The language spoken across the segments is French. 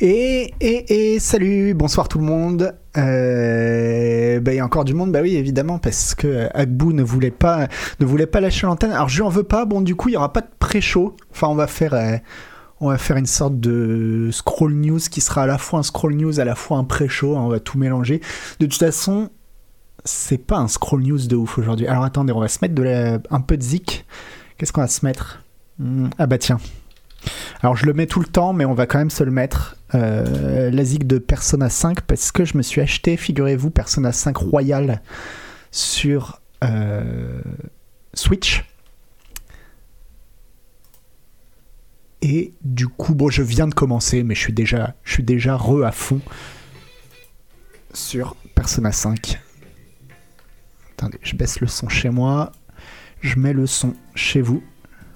Et, et, et salut, bonsoir tout le monde. Euh, bah, il y a encore du monde, bah oui, évidemment, parce que Agbou ne voulait pas, ne voulait pas lâcher l'antenne. Alors je lui en veux pas. Bon, du coup, il y aura pas de pré-show. Enfin, on va faire, euh, on va faire une sorte de scroll news qui sera à la fois un scroll news, à la fois un pré-show. Hein, on va tout mélanger. De toute façon, c'est pas un scroll news de ouf aujourd'hui. Alors attendez, on va se mettre de un peu de zik. Qu'est-ce qu'on va se mettre? Hmm, Ah bah tiens. Alors je le mets tout le temps, mais on va quand même se le mettre. Euh, la zig de Persona 5, parce que je me suis acheté, figurez-vous, Persona 5 Royal sur euh, Switch. Et du coup, bon, je viens de commencer, mais je suis déjà, je suis déjà re à fond sur Persona 5. Attendez, je baisse le son chez moi. Je mets le son chez vous.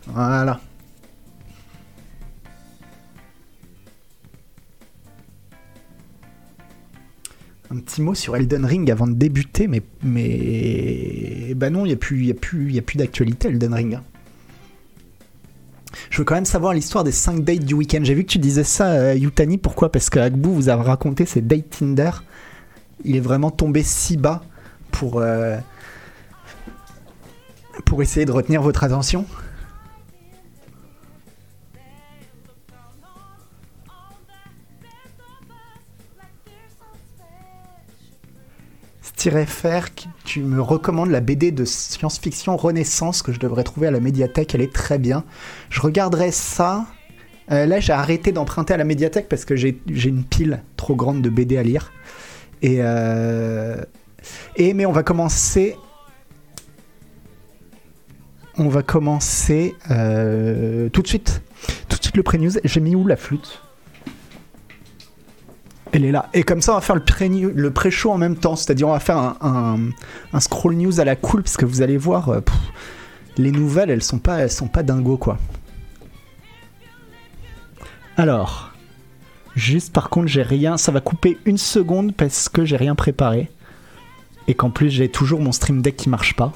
Voilà. Un petit mot sur Elden Ring avant de débuter, mais, mais bah non, il n'y a plus, plus, plus d'actualité Elden Ring. Je veux quand même savoir l'histoire des 5 dates du week-end. J'ai vu que tu disais ça, euh, Yutani. Pourquoi? Parce que Agbu vous a raconté ses dates Tinder. Il est vraiment tombé si bas pour, euh, pour essayer de retenir votre attention. Tu me recommandes la BD de science-fiction Renaissance que je devrais trouver à la médiathèque, elle est très bien. Je regarderai ça. Là, j'ai arrêté d'emprunter à la médiathèque parce que j'ai une pile trop grande de BD à lire. Et, mais on va commencer. On va commencer tout de suite. Tout de suite le pré-news. J'ai mis où la flûte elle est là. Et comme ça, on va faire le pré- le pré-show en même temps. C'est-à-dire, on va faire un, scroll news à la cool, parce que vous allez voir, euh, les nouvelles, elles sont pas, elles sont pas dingo, quoi. Alors, juste par contre, j'ai rien. Ça va couper une seconde parce que j'ai rien préparé. Et qu'en plus, j'ai toujours mon stream deck qui marche pas.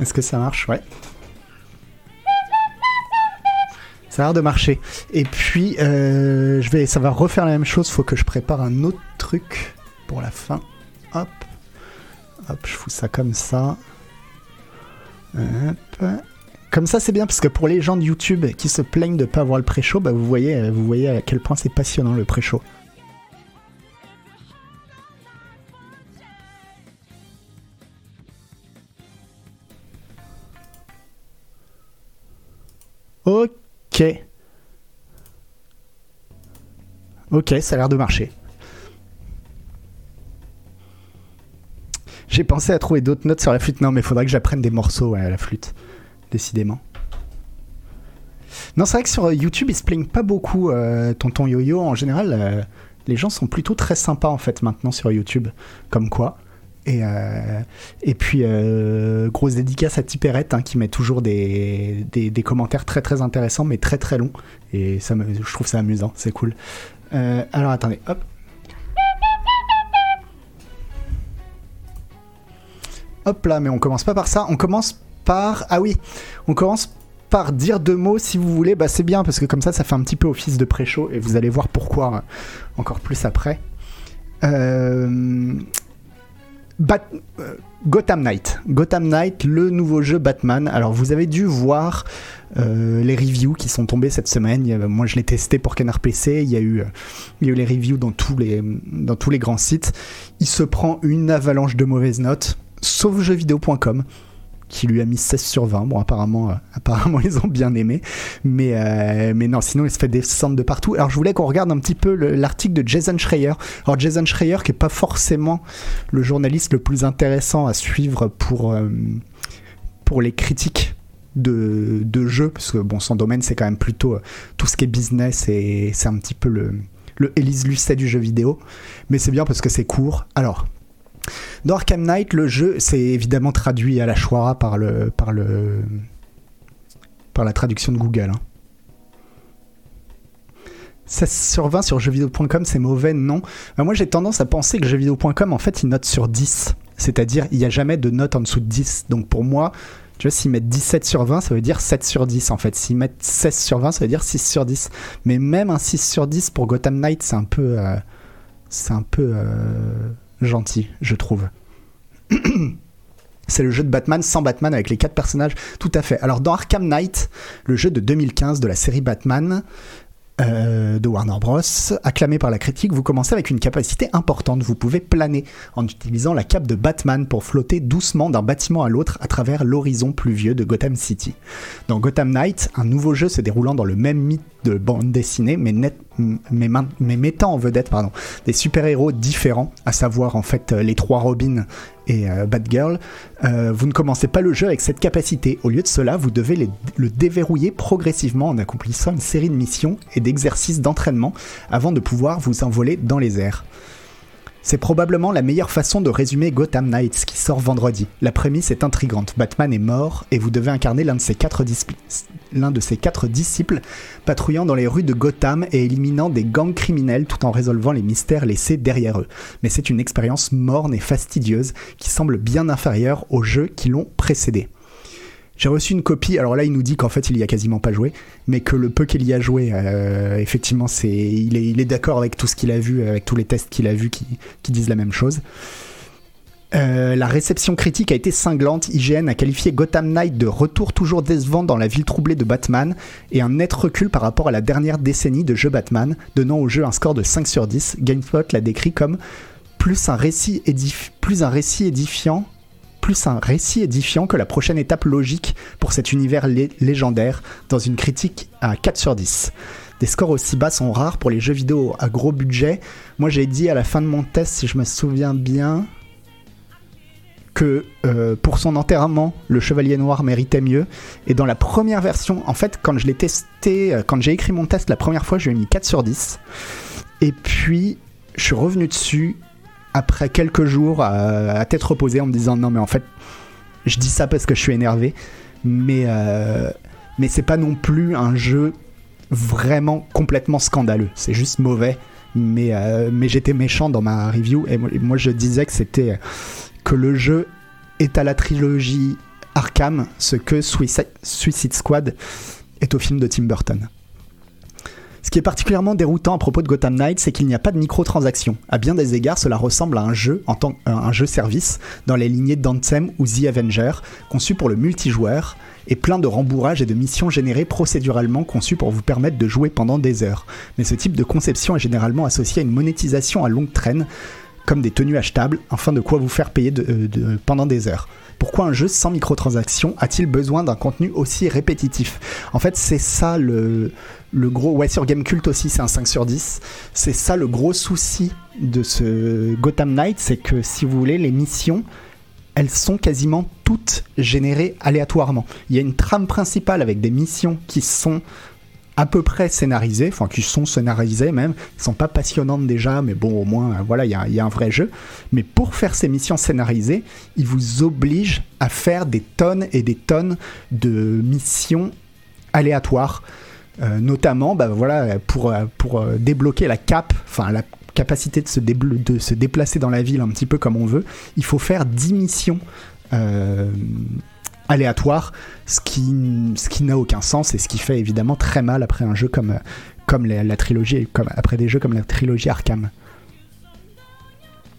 Est-ce que ça marche? Ouais. Ça a l'air de marcher. Et puis, euh, je vais, ça va refaire la même chose. Faut que je prépare un autre truc pour la fin. Hop. Hop, je fous ça comme ça. Hop. Comme ça, c'est bien parce que pour les gens de YouTube qui se plaignent de pas avoir le pré-show, bah, vous voyez, vous voyez à quel point c'est passionnant le pré-show. Ok. Ok, ça a l'air de marcher. J'ai pensé à trouver d'autres notes sur la flûte. Non, mais faudrait que j'apprenne des morceaux à la flûte. Décidément. Non, c'est vrai que sur euh, YouTube, ils se plaignent pas beaucoup, euh, Tonton Yo-Yo. En général, euh, les gens sont plutôt très sympas, en fait, maintenant sur YouTube. Comme quoi. Et, euh, et puis, euh, grosse dédicace à Tipperette, hein, qui met toujours des, commentaires très très intéressants, mais très très longs. Et ça je trouve ça amusant, c'est cool. Euh, alors attendez, hop. Hop là, mais on commence pas par ça, on commence par... Ah oui, on commence par dire deux mots si vous voulez, bah c'est bien parce que comme ça ça fait un petit peu office de pré-show et vous allez voir pourquoi encore plus après. Euh, Gotham Knight. Gotham Knight, le nouveau jeu Batman. Alors vous avez dû voir euh, les reviews qui sont tombées cette semaine. Moi je l'ai testé pour Canard PC. Il y a eu, euh, il y a eu les reviews dans tous les, dans tous les grands sites. Il se prend une avalanche de mauvaises notes, sauf jeuxvideo.com qui lui a mis 16 sur 20. Bon, apparemment, euh, apparemment ils ont bien aimé. Mais, euh, mais non, sinon il se fait descendre de partout. Alors je voulais qu'on regarde un petit peu le- l'article de Jason Schreier. Alors Jason Schreier qui est pas forcément le journaliste le plus intéressant à suivre pour, euh, pour les critiques de, de jeux, parce que bon, son domaine c'est quand même plutôt tout ce qui est business et c'est un petit peu le, le Lucet du jeu vidéo. Mais c'est bien parce que c'est court. Alors, dans Arkham Knight, le jeu, c'est évidemment traduit à la Chouara par le, par le, par la traduction de Google. hein. 16 sur 20 sur jeuxvideo.com, c'est mauvais, non. Euh, moi, j'ai tendance à penser que jeuxvideo.com, en fait, il note sur 10. C'est-à-dire, il n'y a jamais de note en dessous de 10. Donc, pour moi, tu vois, s'ils mettent 17 sur 20, ça veut dire 7 sur 10, en fait. S'ils mettent 16 sur 20, ça veut dire 6 sur 10. Mais même un 6 sur 10 pour Gotham Knight, c'est un peu... euh, c'est un peu euh, gentil, je trouve. C'est le jeu de Batman sans Batman avec les quatre personnages. Tout à fait. Alors dans Arkham Knight, le jeu de 2015 de la série Batman euh, de Warner Bros, acclamé par la critique, vous commencez avec une capacité importante. Vous pouvez planer en utilisant la cape de Batman pour flotter doucement d'un bâtiment à l'autre à travers l'horizon pluvieux de Gotham City. Dans Gotham Knight, un nouveau jeu se déroulant dans le même mythe de bande dessinée, mais, net, mais, mettant en vedette des super-héros différents, à savoir en fait euh, les trois Robins et euh, Batgirl, euh, vous ne commencez pas le jeu avec cette capacité. Au lieu de cela, vous devez le déverrouiller progressivement en accomplissant une série de missions et d'exercices d'entraînement avant de pouvoir vous envoler dans les airs. C'est probablement la meilleure façon de résumer Gotham Knights qui sort vendredi. La prémisse est intrigante. Batman est mort et vous devez incarner l'un de ses quatre, disp- l'un de ses quatre disciples patrouillant dans les rues de Gotham et éliminant des gangs criminels tout en résolvant les mystères laissés derrière eux. Mais c'est une expérience morne et fastidieuse qui semble bien inférieure aux jeux qui l'ont précédé. J'ai reçu une copie, alors là il nous dit qu'en fait il y a quasiment pas joué, mais que le peu qu'il y a joué, euh, effectivement c'est, il est, d'accord avec tout ce qu'il a vu, avec tous les tests qu'il a vus qui, disent la même chose. Euh, la réception critique a été cinglante. IGN a qualifié Gotham Knight de retour toujours décevant dans la ville troublée de Batman et un net recul par rapport à la dernière décennie de jeux Batman, donnant au jeu un score de 5 sur 10. GameSpot l'a décrit comme plus un récit, plus un récit édifiant plus un récit édifiant que la prochaine étape logique pour cet univers lé- légendaire, dans une critique à 4 sur 10. Des scores aussi bas sont rares pour les jeux vidéo à gros budget. Moi j'ai dit à la fin de mon test, si je me souviens bien, que euh, pour son enterrement, le Chevalier Noir méritait mieux. Et dans la première version, en fait, quand je l'ai testé, euh, quand j'ai écrit mon test la première fois, je lui ai mis 4 sur 10. Et puis, je suis revenu dessus après quelques jours à, à tête reposée en me disant non mais en fait je dis ça parce que je suis énervé. Mais euh, mais c'est pas non plus un jeu vraiment complètement scandaleux. C'est juste mauvais. Mais euh, j'étais méchant dans ma review. Et moi, je disais que c'était que le jeu est à la trilogie Arkham ce que Suicide Squad est au film de Tim Burton ce qui est particulièrement déroutant à propos de Gotham Knight, c'est qu'il n'y a pas de microtransactions. À bien des égards, cela ressemble à un jeu en tant euh, jeu service dans les lignées d'Anthem ou The Avenger, conçu pour le multijoueur et plein de rembourrages et de missions générées procéduralement conçues pour vous permettre de jouer pendant des heures. Mais ce type de conception est généralement associé à une monétisation à longue traîne, comme des tenues achetables, afin de quoi vous faire payer euh, pendant des heures. Pourquoi un jeu sans microtransactions a-t-il besoin d'un contenu aussi répétitif? En fait, c'est ça le, le gros. Ouais, sur Gamecult aussi, c'est un 5 sur 10. C'est ça le gros souci de ce Gotham Knight, c'est que si vous voulez, les missions, elles sont quasiment toutes générées aléatoirement. Il y a une trame principale avec des missions qui sont à peu près scénarisées, enfin qui sont scénarisées même, qui sont pas passionnantes déjà, mais bon au moins euh, voilà il y a, un vrai jeu. Mais pour faire ces missions scénarisées, ils vous obligent à faire des tonnes et des tonnes de missions aléatoires. Euh, notamment bah, voilà, pour, euh, débloquer la cape, enfin la capacité de se, déplacer dans la ville un petit peu comme on veut, il faut faire 10 missions aléatoires, ce qui, n'a aucun sens et ce qui fait évidemment très mal après un jeu comme, la, trilogie, après des jeux comme la trilogie Arkham.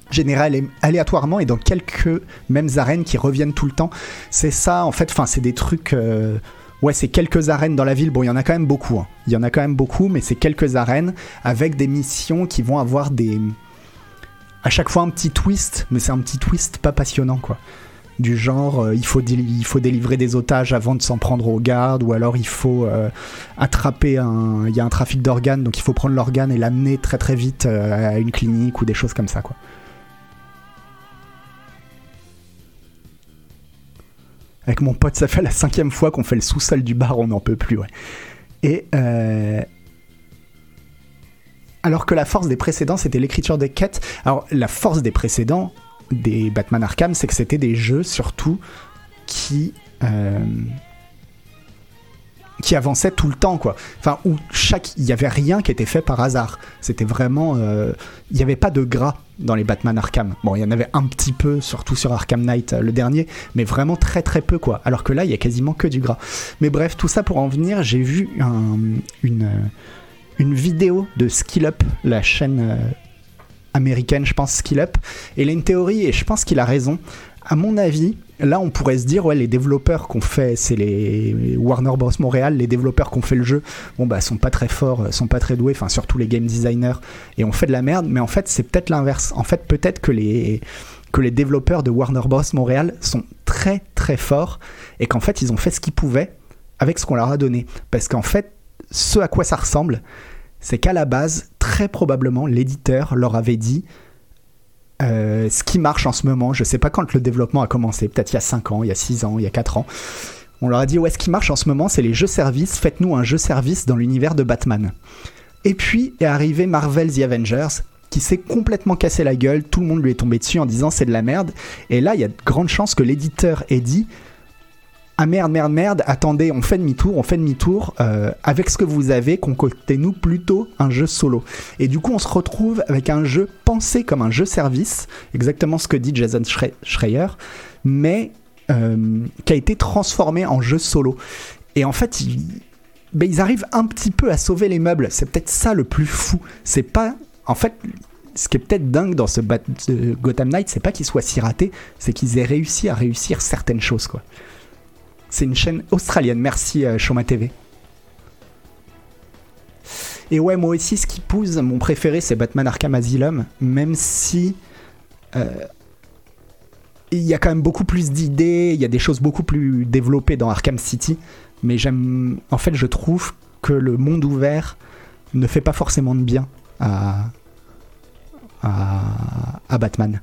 Généré alé- aléatoirement et dans quelques mêmes arènes qui reviennent tout le temps. C'est ça en fait, c'est des trucs... euh, Ouais, c'est quelques arènes dans la ville. Bon, il y en a quand même beaucoup. hein. Il y en a quand même beaucoup, mais c'est quelques arènes avec des missions qui vont avoir des. À chaque fois un petit twist, mais c'est un petit twist pas passionnant, quoi. Du genre, euh, il, faut délivrer des otages avant de s'en prendre aux gardes, ou alors il faut euh, attraper un. Il y a un trafic d'organes, donc il faut prendre l'organe et l'amener très très vite euh, à une clinique ou des choses comme ça, quoi. Avec mon pote, ça fait la cinquième fois qu'on fait le sous-sol du bar, on n'en peut plus, ouais. Et alors que la force des précédents, c'était l'écriture des quêtes. Alors la force des précédents, des Batman Arkham, c'est que c'était des jeux surtout qui euh, qui avançait tout le temps quoi. Enfin où chaque il y avait rien qui était fait par hasard. C'était vraiment euh, il n'y avait pas de gras dans les Batman Arkham. Bon, il y en avait un petit peu surtout sur Arkham Knight euh, le dernier, mais vraiment très très peu quoi. Alors que là, il y a quasiment que du gras. Mais bref, tout ça pour en venir, j'ai vu une une vidéo de Skill Up, la chaîne américaine, je pense Skill Up, et il a une théorie et je pense qu'il a raison. À mon avis, là on pourrait se dire ouais les développeurs qu'on fait c'est les Warner Bros. Montréal les développeurs qu'on fait le jeu bon bah sont pas très forts sont pas très doués enfin surtout les game designers et on fait de la merde. Mais en fait c'est peut-être l'inverse. En fait peut-être que les que les développeurs de Warner Bros. Montréal sont très très forts et qu'en fait ils ont fait ce qu'ils pouvaient avec ce qu'on leur a donné. Parce qu'en fait ce à quoi ça ressemble c'est qu'à la base très probablement l'éditeur leur avait dit euh, ce qui marche en ce moment, je sais pas quand le développement a commencé, peut-être il y a 5 ans, il y a 6 ans, il y a 4 ans. On leur a dit ouais, ce qui marche en ce moment, c'est les jeux services, faites-nous un jeu service dans l'univers de Batman. Et puis est arrivé Marvel The Avengers, qui s'est complètement cassé la gueule, tout le monde lui est tombé dessus en disant c'est de la merde. Et là, il y a de grandes chances que l'éditeur ait dit ah merde, merde, merde, attendez, on fait demi-tour, on fait demi-tour, euh, avec ce que vous avez, concoctez-nous plutôt un jeu solo. Et du coup, on se retrouve avec un jeu pensé comme un jeu service, exactement ce que dit Jason Schreier, mais euh, qui a été transformé en jeu solo. Et en fait, ben, ils, arrivent un petit peu à sauver les meubles. C'est peut-être ça le plus fou. C'est pas. En fait, ce qui est peut-être dingue dans ce, ce Gotham Knight, c'est pas qu'ils soient si ratés, c'est qu'ils aient réussi à réussir certaines choses, quoi. C'est une chaîne australienne. Merci euh, Shoma TV. Et ouais, moi aussi, ce qui pousse, mon préféré, c'est Batman Arkham Asylum, même si euh, il y a quand même beaucoup plus d'idées, il y a des choses beaucoup plus développées dans Arkham City, mais j'aime, en fait, je trouve que le monde ouvert ne fait pas forcément de bien à, à, Batman.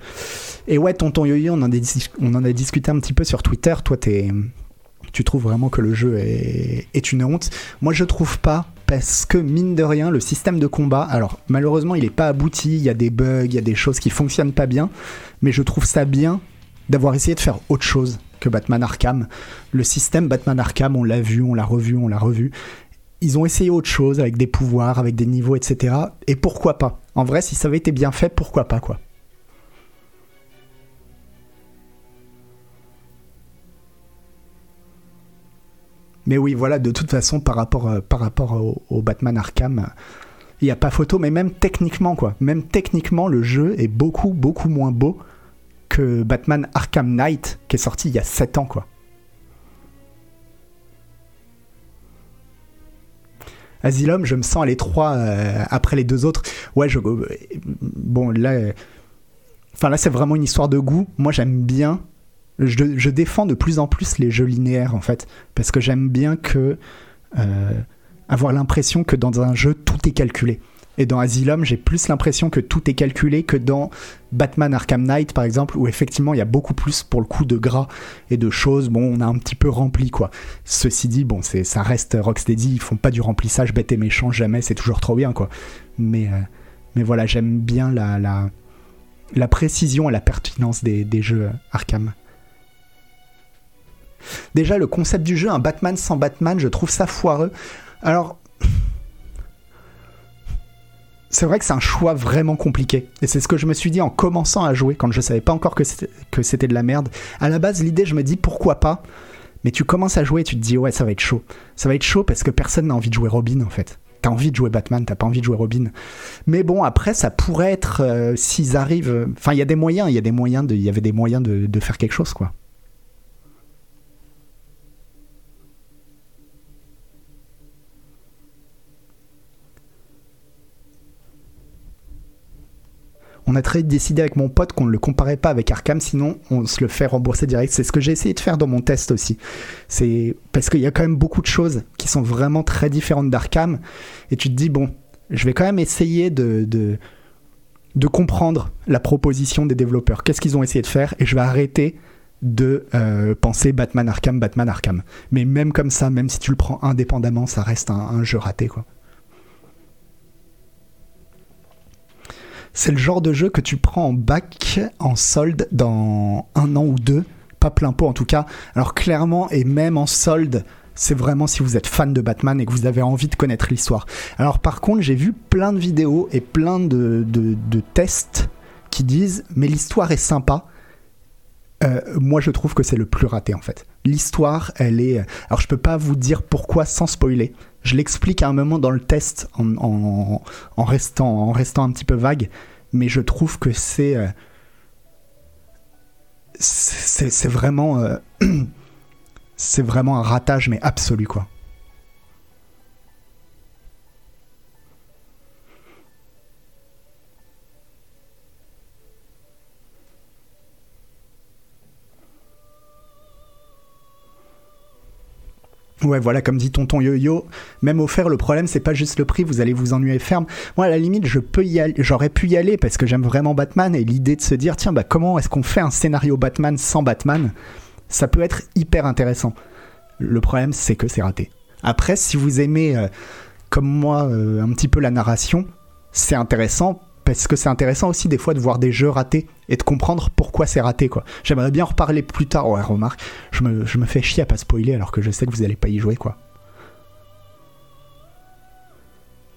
Et ouais, Tonton Yoyo, on en, a, on en a discuté un petit peu sur Twitter. Toi, t'es tu trouves vraiment que le jeu est, une honte. Moi, je trouve pas parce que mine de rien, le système de combat, alors malheureusement, il n'est pas abouti, il y a des bugs, il y a des choses qui fonctionnent pas bien, mais je trouve ça bien d'avoir essayé de faire autre chose que Batman Arkham. Le système Batman Arkham, on l'a vu, on l'a revu, on l'a revu. Ils ont essayé autre chose avec des pouvoirs, avec des niveaux, etc. Et pourquoi pas? En vrai, si ça avait été bien fait, pourquoi pas quoi? Mais oui, voilà, de toute façon, par rapport, euh, par rapport au, Batman Arkham, il n'y a pas photo, mais même techniquement, quoi. Même techniquement, le jeu est beaucoup, beaucoup moins beau que Batman Arkham Knight, qui est sorti il y a 7 ans, quoi. Asylum, je me sens à l'étroit euh, après les deux autres. Ouais, je. Euh, bon, là. Enfin, là, c'est vraiment une histoire de goût. Moi, j'aime bien je, défends de plus en plus les jeux linéaires en fait, parce que j'aime bien euh, avoir l'impression que dans un jeu tout est calculé. Et dans Asylum, j'ai plus l'impression que tout est calculé que dans Batman Arkham Knight, par exemple, où effectivement il y a beaucoup plus pour le coup de gras et de choses. Bon, on a un petit peu rempli quoi. Ceci dit, bon, ça reste Rocksteady, ils font pas du remplissage bête et méchant jamais, c'est toujours trop bien quoi. Mais euh, voilà, j'aime bien la, la, précision et la pertinence des jeux Arkham. Déjà, le concept du jeu, un Batman sans Batman, je trouve ça foireux. Alors, c'est vrai que c'est un choix vraiment compliqué. Et c'est ce que je me suis dit en commençant à jouer, quand je savais pas encore que c'était de la merde. À la base, l'idée, je me dis pourquoi pas? Mais tu commences à jouer et tu te dis ouais, ça va être chaud. Ça va être chaud parce que personne n'a envie de jouer Robin en fait. T'as envie de jouer Batman, t'as pas envie de jouer Robin. Mais bon, après, ça pourrait être euh, s'ils arrivent. Enfin, il y a des moyens, il y a des moyens de, y avait des moyens de, de faire quelque chose quoi. On a très décidé avec mon pote qu'on ne le comparait pas avec Arkham, sinon on se le fait rembourser direct. C'est ce que j'ai essayé de faire dans mon test aussi. C'est parce qu'il y a quand même beaucoup de choses qui sont vraiment très différentes d'Arkham, et tu te dis bon, je vais quand même essayer de, de, comprendre la proposition des développeurs. Qu'est-ce qu'ils ont essayé de faire, et je vais arrêter de euh, penser Batman Arkham, Batman Arkham. Mais même comme ça, même si tu le prends indépendamment, ça reste un, un jeu raté quoi. C'est le genre de jeu que tu prends en bac, en solde, dans un an ou deux. Pas plein pot en tout cas. Alors clairement, et même en solde, c'est vraiment si vous êtes fan de Batman et que vous avez envie de connaître l'histoire. Alors par contre, j'ai vu plein de vidéos et plein de, de, tests qui disent mais l'histoire est sympa. Euh, moi, je trouve que c'est le plus raté en fait. L'histoire, elle est. Alors, je peux pas vous dire pourquoi sans spoiler. Je l'explique à un moment dans le test en, restant, en un petit peu vague, mais je trouve que c'est. Euh, vraiment. Euh, c'est vraiment un ratage, mais absolu, quoi. Ouais, voilà, comme dit Tonton Yo-Yo, même offert, le problème, c'est pas juste le prix, vous allez vous ennuyer ferme. Moi, à la limite, je peux y aller, j'aurais pu y aller parce que j'aime vraiment Batman et l'idée de se dire, tiens, bah, comment est-ce qu'on fait un scénario Batman sans Batman? Ça peut être hyper intéressant. Le problème, c'est que c'est raté. Après, si vous aimez, euh, comme moi, euh, un petit peu la narration, c'est intéressant parce que c'est intéressant aussi des fois de voir des jeux ratés et de comprendre pourquoi c'est raté quoi. J'aimerais bien en reparler plus tard. Ouais, remarque, je me, je me fais chier à pas spoiler alors que je sais que vous allez pas y jouer quoi.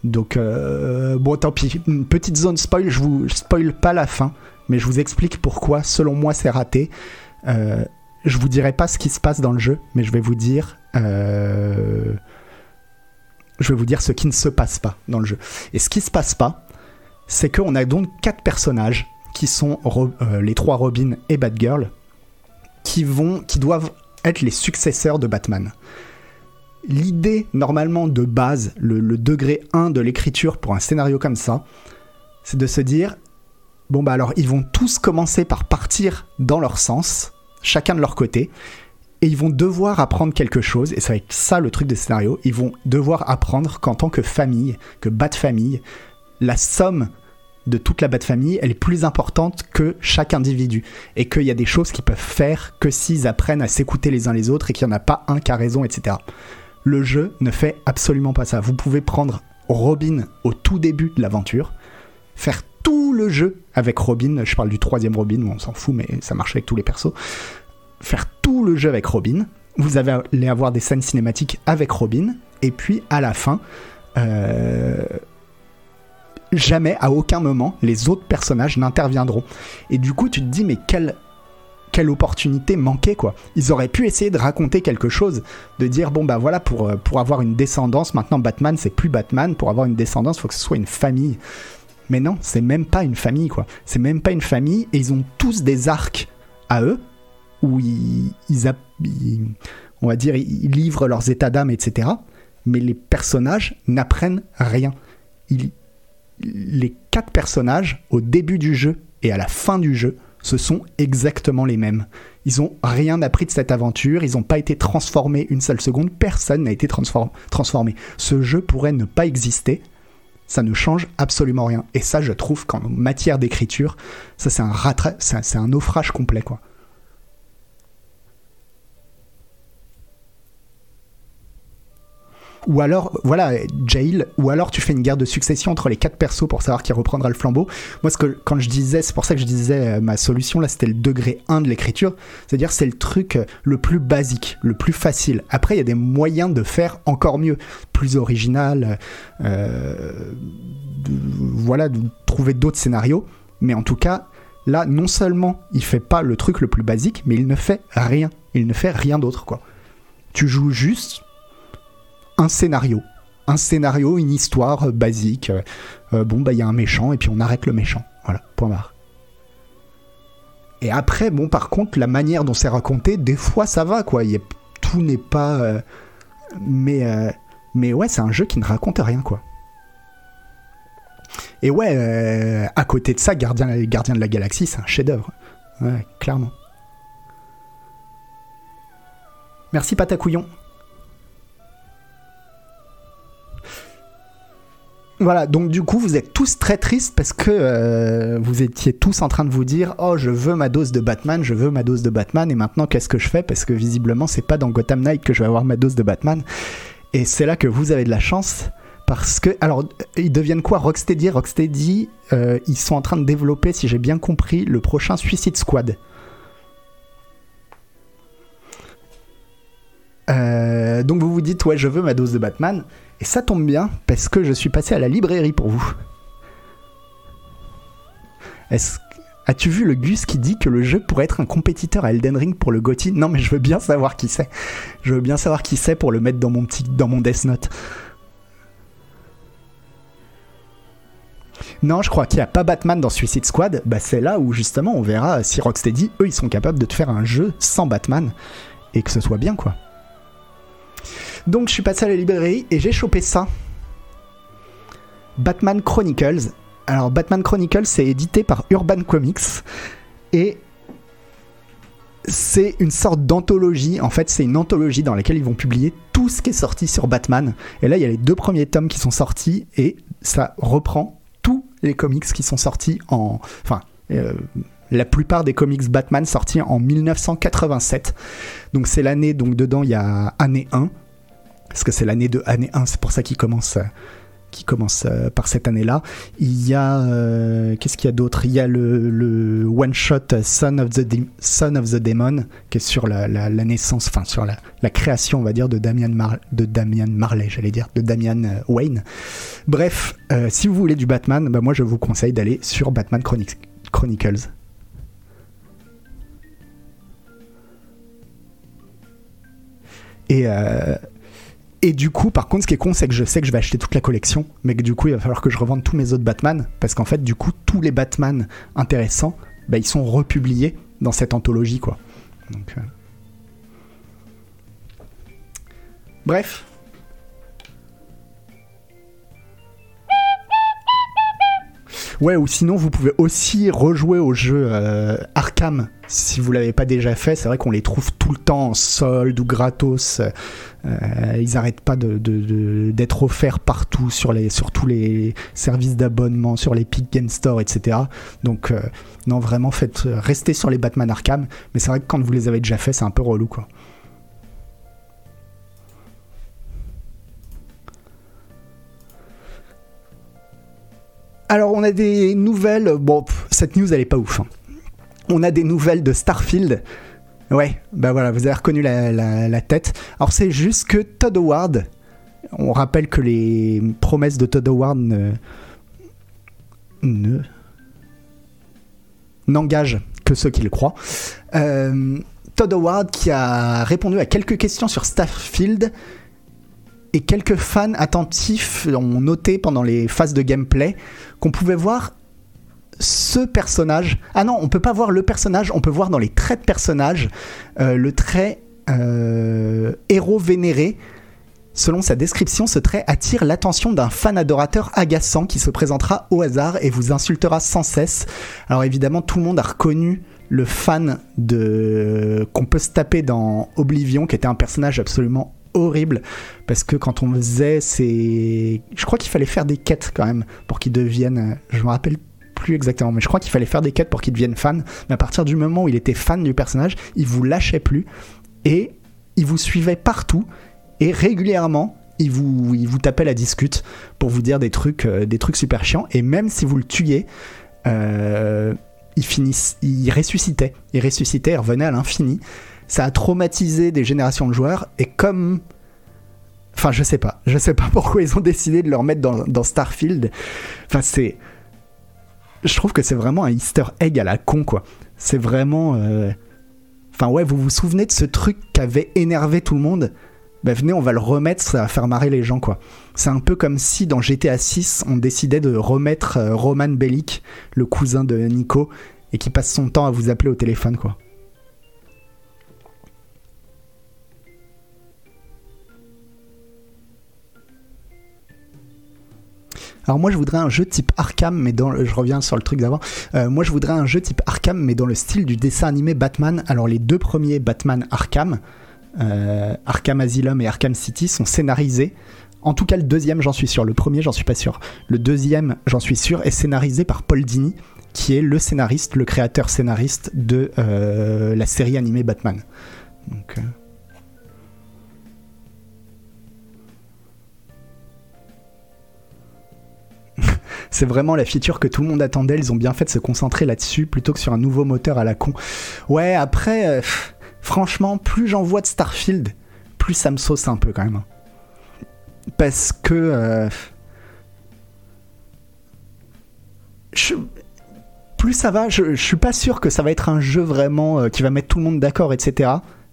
Donc euh, bon tant pis, une petite zone spoil, je vous spoil pas la fin, mais je vous explique pourquoi selon moi c'est raté. Euh, je vous dirai pas ce qui se passe dans le jeu, mais je vais vous dire euh, je vais vous dire ce qui ne se passe pas dans le jeu. Et ce qui se passe pas, c'est qu'on a donc quatre personnages qui sont euh, les trois Robin et Batgirl qui vont, qui doivent être les successeurs de Batman. L'idée normalement de base, le, degré 1 de l'écriture pour un scénario comme ça, c'est de se dire bon bah alors ils vont tous commencer par partir dans leur sens, chacun de leur côté, et ils vont devoir apprendre quelque chose, et c'est ça le truc des scénarios, ils vont devoir apprendre qu'en tant que famille, que Bat Famille, la somme de toute la bad famille, elle est plus importante que chaque individu. Et qu'il y a des choses qu'ils peuvent faire que s'ils apprennent à s'écouter les uns les autres et qu'il n'y en a pas un qui a raison, etc. Le jeu ne fait absolument pas ça. Vous pouvez prendre Robin au tout début de l'aventure, faire tout le jeu avec Robin, je parle du troisième Robin, on s'en fout, mais ça marche avec tous les persos, faire tout le jeu avec Robin, vous allez avoir des scènes cinématiques avec Robin, et puis à la fin, euh, jamais, à aucun moment, les autres personnages n'interviendront. Et du coup, tu te dis, mais quelle, quelle opportunité manquait, quoi. Ils auraient pu essayer de raconter quelque chose, de dire, bon, bah voilà, pour, euh, pour avoir une descendance, maintenant Batman, c'est plus Batman, pour avoir une descendance, il faut que ce soit une famille. Mais non, c'est même pas une famille, quoi. C'est même pas une famille, et ils ont tous des arcs à eux, où ils, on va dire, ils livrent leurs états d'âme, etc. Mais les personnages n'apprennent rien. Ils, les quatre personnages, au début du jeu et à la fin du jeu, ce sont exactement les mêmes. Ils ont rien appris de cette aventure, ils n'ont pas été transformés une seule seconde, personne n'a été transformé. Ce jeu pourrait ne pas exister, ça ne change absolument rien. Et ça, je trouve qu'en matière d'écriture, ça c'est un, c'est un naufrage complet, quoi. Ou alors, voilà, Jail, ou alors tu fais une guerre de succession entre les quatre persos pour savoir qui reprendra le flambeau. Moi, ce que, quand je disais, c'est pour ça que je disais euh, ma solution, là, c'était le degré 1 de l'écriture, c'est-à-dire c'est le truc euh, le plus basique, le plus facile. Après, il y a des moyens de faire encore mieux, plus original, euh, voilà, de trouver d'autres scénarios, mais en tout cas, là, non seulement il fait pas le truc le plus basique, mais il ne fait rien. Il ne fait rien d'autre, quoi. Tu joues juste un scénario. Un scénario, une histoire euh, basique. Euh, euh, bon, bah, il y a un méchant et puis on arrête le méchant. Voilà, point barre. Et après, bon, par contre, la manière dont c'est raconté, des fois ça va, quoi. Y tout n'est pas. mais, mais ouais, c'est un jeu qui ne raconte rien, quoi. Et ouais, à côté de ça, Gardien, Gardien de la Galaxie, c'est un chef-d'œuvre. Ouais, clairement. Merci Patacouillon. Voilà, donc du coup, vous êtes tous très tristes parce que euh, vous étiez tous en train de vous dire Oh, je veux ma dose de Batman, je veux ma dose de Batman, et maintenant qu'est-ce que je fais? Parce que visiblement, c'est pas dans Gotham Knight que je vais avoir ma dose de Batman. Et c'est là que vous avez de la chance parce que. Alors, ils deviennent quoi? Rocksteady Rocksteady, euh, ils sont en train de développer, si j'ai bien compris, le prochain Suicide Squad. Euh, Donc vous vous dites, ouais, je veux ma dose de Batman. Et ça tombe bien, parce que je suis passé à la librairie pour vous. Est-ce As-tu vu le Gus qui dit que le jeu pourrait être un compétiteur à Elden Ring pour le GOTY Non, mais je veux bien savoir qui c'est. Je veux bien savoir qui c'est pour le mettre dans mon petit, dans mon Death Note. Non, je crois qu'il n'y a pas Batman dans Suicide Squad. Bah, c'est là où justement on verra si Rocksteady, eux, ils sont capables de te faire un jeu sans Batman et que ce soit bien, quoi. Donc, je suis passé à la librairie et j'ai chopé ça. Batman Chronicles. Alors, Batman Chronicles, c'est édité par Urban Comics et c'est une sorte d'anthologie. En fait, c'est une anthologie dans laquelle ils vont publier tout ce qui est sorti sur Batman. Et là, il y a les deux premiers tomes qui sont sortis et ça reprend les comics qui sont sortis en. Enfin. Euh, la plupart des comics Batman sortis en 1987. Donc c'est l'année, donc dedans il y a année 1, parce que c'est l'année de année 1, c'est pour ça qu'il commence qui commence euh, par cette année-là. Il y a euh, qu'est-ce qu'il y a d'autre? Il y a le, one shot Son of the Son of the Demon qui est sur la, naissance, enfin sur la, création, on va dire, de Damian de Damian Marley, j'allais dire, de Damian euh, Wayne. Bref, si vous voulez du Batman, bah moi je vous conseille d'aller sur Batman Chronicles. Et et du coup, par contre, ce qui est con, c'est que je sais que je vais acheter toute la collection, mais que du coup, il va falloir que je revende tous mes autres Batman, parce qu'en fait, du coup, tous les Batman intéressants, bah, ils sont republiés dans cette anthologie, quoi. Euh. Bref. Ouais, ou sinon, vous pouvez aussi rejouer au jeu euh, Arkham si vous l'avez pas déjà fait. C'est vrai qu'on les trouve tout le temps en solde ou gratos. Euh, ils n'arrêtent pas d'être de, offerts partout sur, tous les services d'abonnement, sur les Peak Game Store, etc. Donc, euh, non, vraiment, faites, restez sur les Batman Arkham. Mais c'est vrai que quand vous les avez déjà fait, c'est un peu relou, quoi. Alors, on a des nouvelles. Bon, cette news, elle est pas ouf. Hein. On a des nouvelles de Starfield. Ouais, bah voilà, vous avez reconnu la, tête. Alors c'est juste que Todd Howard, on rappelle que les promesses de Todd Howard ne, n'engagent que ceux qui le croient. Euh, Todd Howard qui a répondu à quelques questions sur Starfield et quelques fans attentifs ont noté pendant les phases de gameplay qu'on pouvait voir ce personnage. Ah non, on peut pas voir le personnage, on peut voir dans les traits de personnage euh, le trait euh, héros vénéré. Selon sa description, ce trait attire l'attention d'un fan adorateur agaçant qui se présentera au hasard et vous insultera sans cesse. Alors évidemment, tout le monde a reconnu le fan de qu'on peut se taper dans Oblivion, qui était un personnage absolument horrible parce que quand on faisait c'est je crois qu'il fallait faire des quêtes quand même pour qu'il devienne je me rappelle plus exactement, mais je crois qu'il fallait faire des quêtes pour qu'il devienne fan. Mais à partir du moment où il était fan du personnage, il vous lâchait plus et il vous suivait partout et régulièrement. Il vous, il vous tapait la discute pour vous dire des trucs, euh, des trucs super chiants. Et même si vous le tuiez, euh, il, finisse, il ressuscitait. Il ressuscitait, il revenait à l'infini. Ça a traumatisé des générations de joueurs. Et comme Enfin, je sais pas. Je sais pas pourquoi ils ont décidé de le remettre dans, Starfield. Enfin, c'est je trouve que c'est vraiment un easter egg à la con, quoi. C'est vraiment. Euh, enfin, ouais, vous vous souvenez de ce truc qui avait énervé tout le monde? Ben venez, on va le remettre, ça va faire marrer les gens, quoi. C'est un peu comme si dans GTA 6, on décidait de remettre euh, Roman Bellic, le cousin de Nico, et qui passe son temps à vous appeler au téléphone, quoi. Alors moi je voudrais un jeu type Arkham, mais dans je reviens sur le truc d'avant. Euh, moi je voudrais un jeu type Arkham, mais dans le style du dessin animé Batman. Alors les deux premiers Batman Arkham, euh, Arkham Asylum et Arkham City sont scénarisés. En tout cas le deuxième j'en suis sûr, le premier j'en suis pas sûr. Le deuxième j'en suis sûr est scénarisé par Paul Dini, qui est le scénariste, le créateur scénariste de euh, la série animée Batman. Donc, c'est vraiment la feature que tout le monde attendait. Ils ont bien fait de se concentrer là-dessus plutôt que sur un nouveau moteur à la con. Ouais, après, euh, franchement, plus j'en vois de Starfield, plus ça me sauce un peu quand même. Parce que. euh, plus ça va, je, je suis pas sûr que ça va être un jeu vraiment euh, qui va mettre tout le monde d'accord, etc.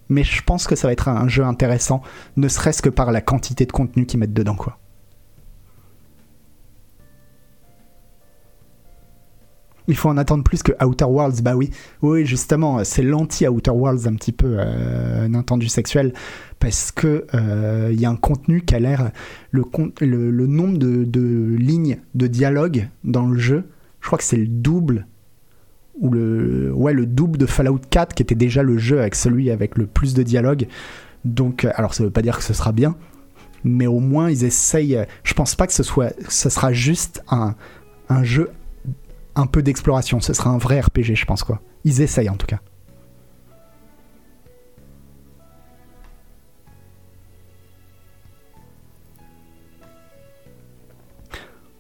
Mais je pense que ça va être un, un jeu intéressant, ne serait-ce que par la quantité de contenu qu'ils mettent dedans, quoi. Il faut en attendre plus que Outer Worlds, bah oui. Oui, justement, c'est l'anti-Outer Worlds un petit peu, euh, Nintendo sexuel, parce que euh, il y a un contenu qui a l'air... Le, le, nombre de, de lignes de dialogue dans le jeu, je crois que c'est le double ou le ouais le double de Fallout 4 qui était déjà le jeu avec celui avec le plus de dialogue donc euh, alors ça veut pas dire que ce sera bien mais au moins ils essayent euh, je pense pas que ce soit ce sera juste un, un jeu un peu d'exploration ce sera un vrai RPG je pense quoi ils essayent en tout cas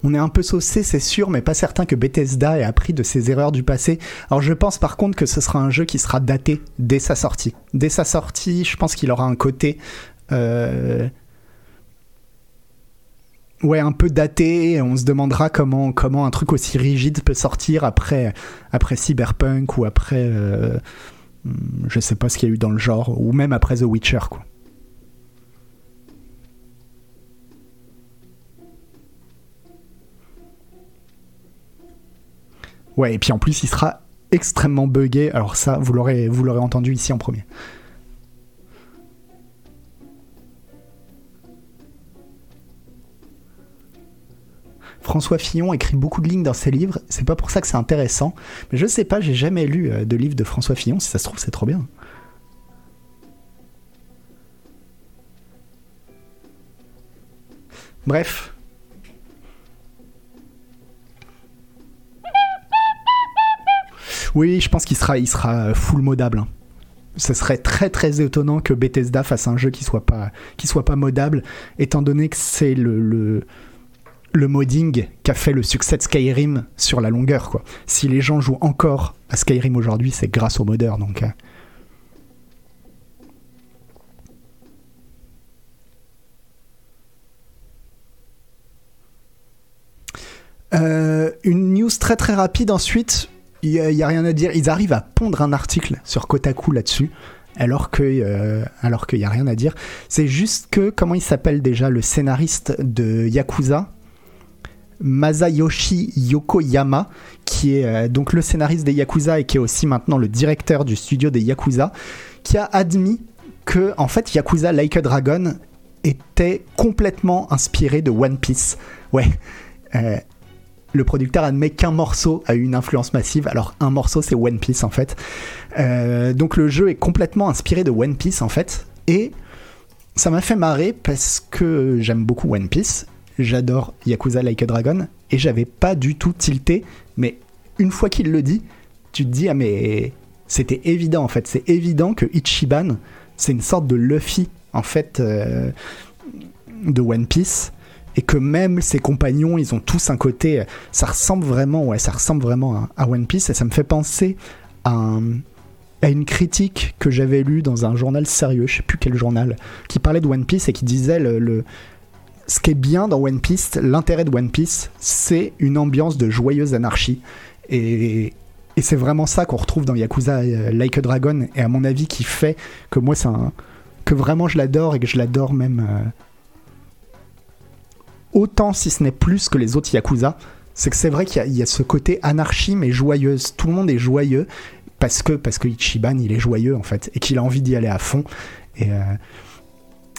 On est un peu saucé, c'est sûr, mais pas certain que Bethesda ait appris de ses erreurs du passé. Alors je pense par contre que ce sera un jeu qui sera daté dès sa sortie. Dès sa sortie, je pense qu'il aura un côté... euh, Ouais, un peu daté, on se demandera comment, comment un truc aussi rigide peut sortir après, après Cyberpunk ou après... euh, Je sais pas ce qu'il y a eu dans le genre, ou même après The Witcher, quoi. Ouais, et puis en plus, il sera extrêmement buggé. Alors ça, vous l'aurez, vous l'aurez entendu ici en premier. François Fillon écrit beaucoup de lignes dans ses livres. C'est pas pour ça que c'est intéressant. Mais je sais pas, j'ai jamais lu euh, de livre de François Fillon. Si ça se trouve, c'est trop bien. Bref. Oui, je pense qu'il sera, il sera full modable. hein. Ce serait très très étonnant que Bethesda fasse un jeu qui soit pas, qui soit pas modable, étant donné que c'est le, le modding qui a fait le succès de Skyrim sur la longueur. Quoi. Si les gens jouent encore à Skyrim aujourd'hui, c'est grâce aux modeurs. Donc, euh. Euh, une news très très rapide ensuite. Il n'y a, rien à dire. Ils arrivent à pondre un article sur Kotaku là-dessus, alors euh, alors qu'il n'y a rien à dire. C'est juste que comment il s'appelle déjà le scénariste de Yakuza, Masayoshi Yokoyama, qui est euh, donc le scénariste des Yakuza et qui est aussi maintenant le directeur du studio des Yakuza, qui a admis que en fait Yakuza Like a Dragon était complètement inspiré de One Piece. Ouais. Euh, le producteur admet qu'un morceau a eu une influence massive. Alors un morceau c'est One Piece en fait. Euh, donc le jeu est complètement inspiré de One Piece en fait. Et ça m'a fait marrer parce que j'aime beaucoup One Piece. J'adore Yakuza Like a Dragon. Et j'avais pas du tout tilté. Mais une fois qu'il le dit, tu te dis ah mais c'était évident en fait. C'est évident que Ichiban c'est une sorte de Luffy en fait euh, de One Piece et que même ses compagnons, ils ont tous un côté, ça ressemble vraiment, ouais, ça ressemble vraiment à, One Piece et ça me fait penser à, un- à une critique que j'avais lue dans un journal sérieux, je sais plus quel journal, qui parlait de One Piece et qui disait le- ce qui est bien dans One Piece, l'intérêt de One Piece, c'est une ambiance de joyeuse anarchie et c'est vraiment ça qu'on retrouve dans Yakuza euh, Like a Dragon et à mon avis qui fait que moi que vraiment je l'adore et que je l'adore même euh, autant si ce n'est plus que les autres Yakuza, c'est que c'est vrai qu'il y a- ce côté anarchie mais joyeuse. Tout le monde est joyeux parce que, parce que Ichiban il est joyeux en fait et qu'il a envie d'y aller à fond. Euh,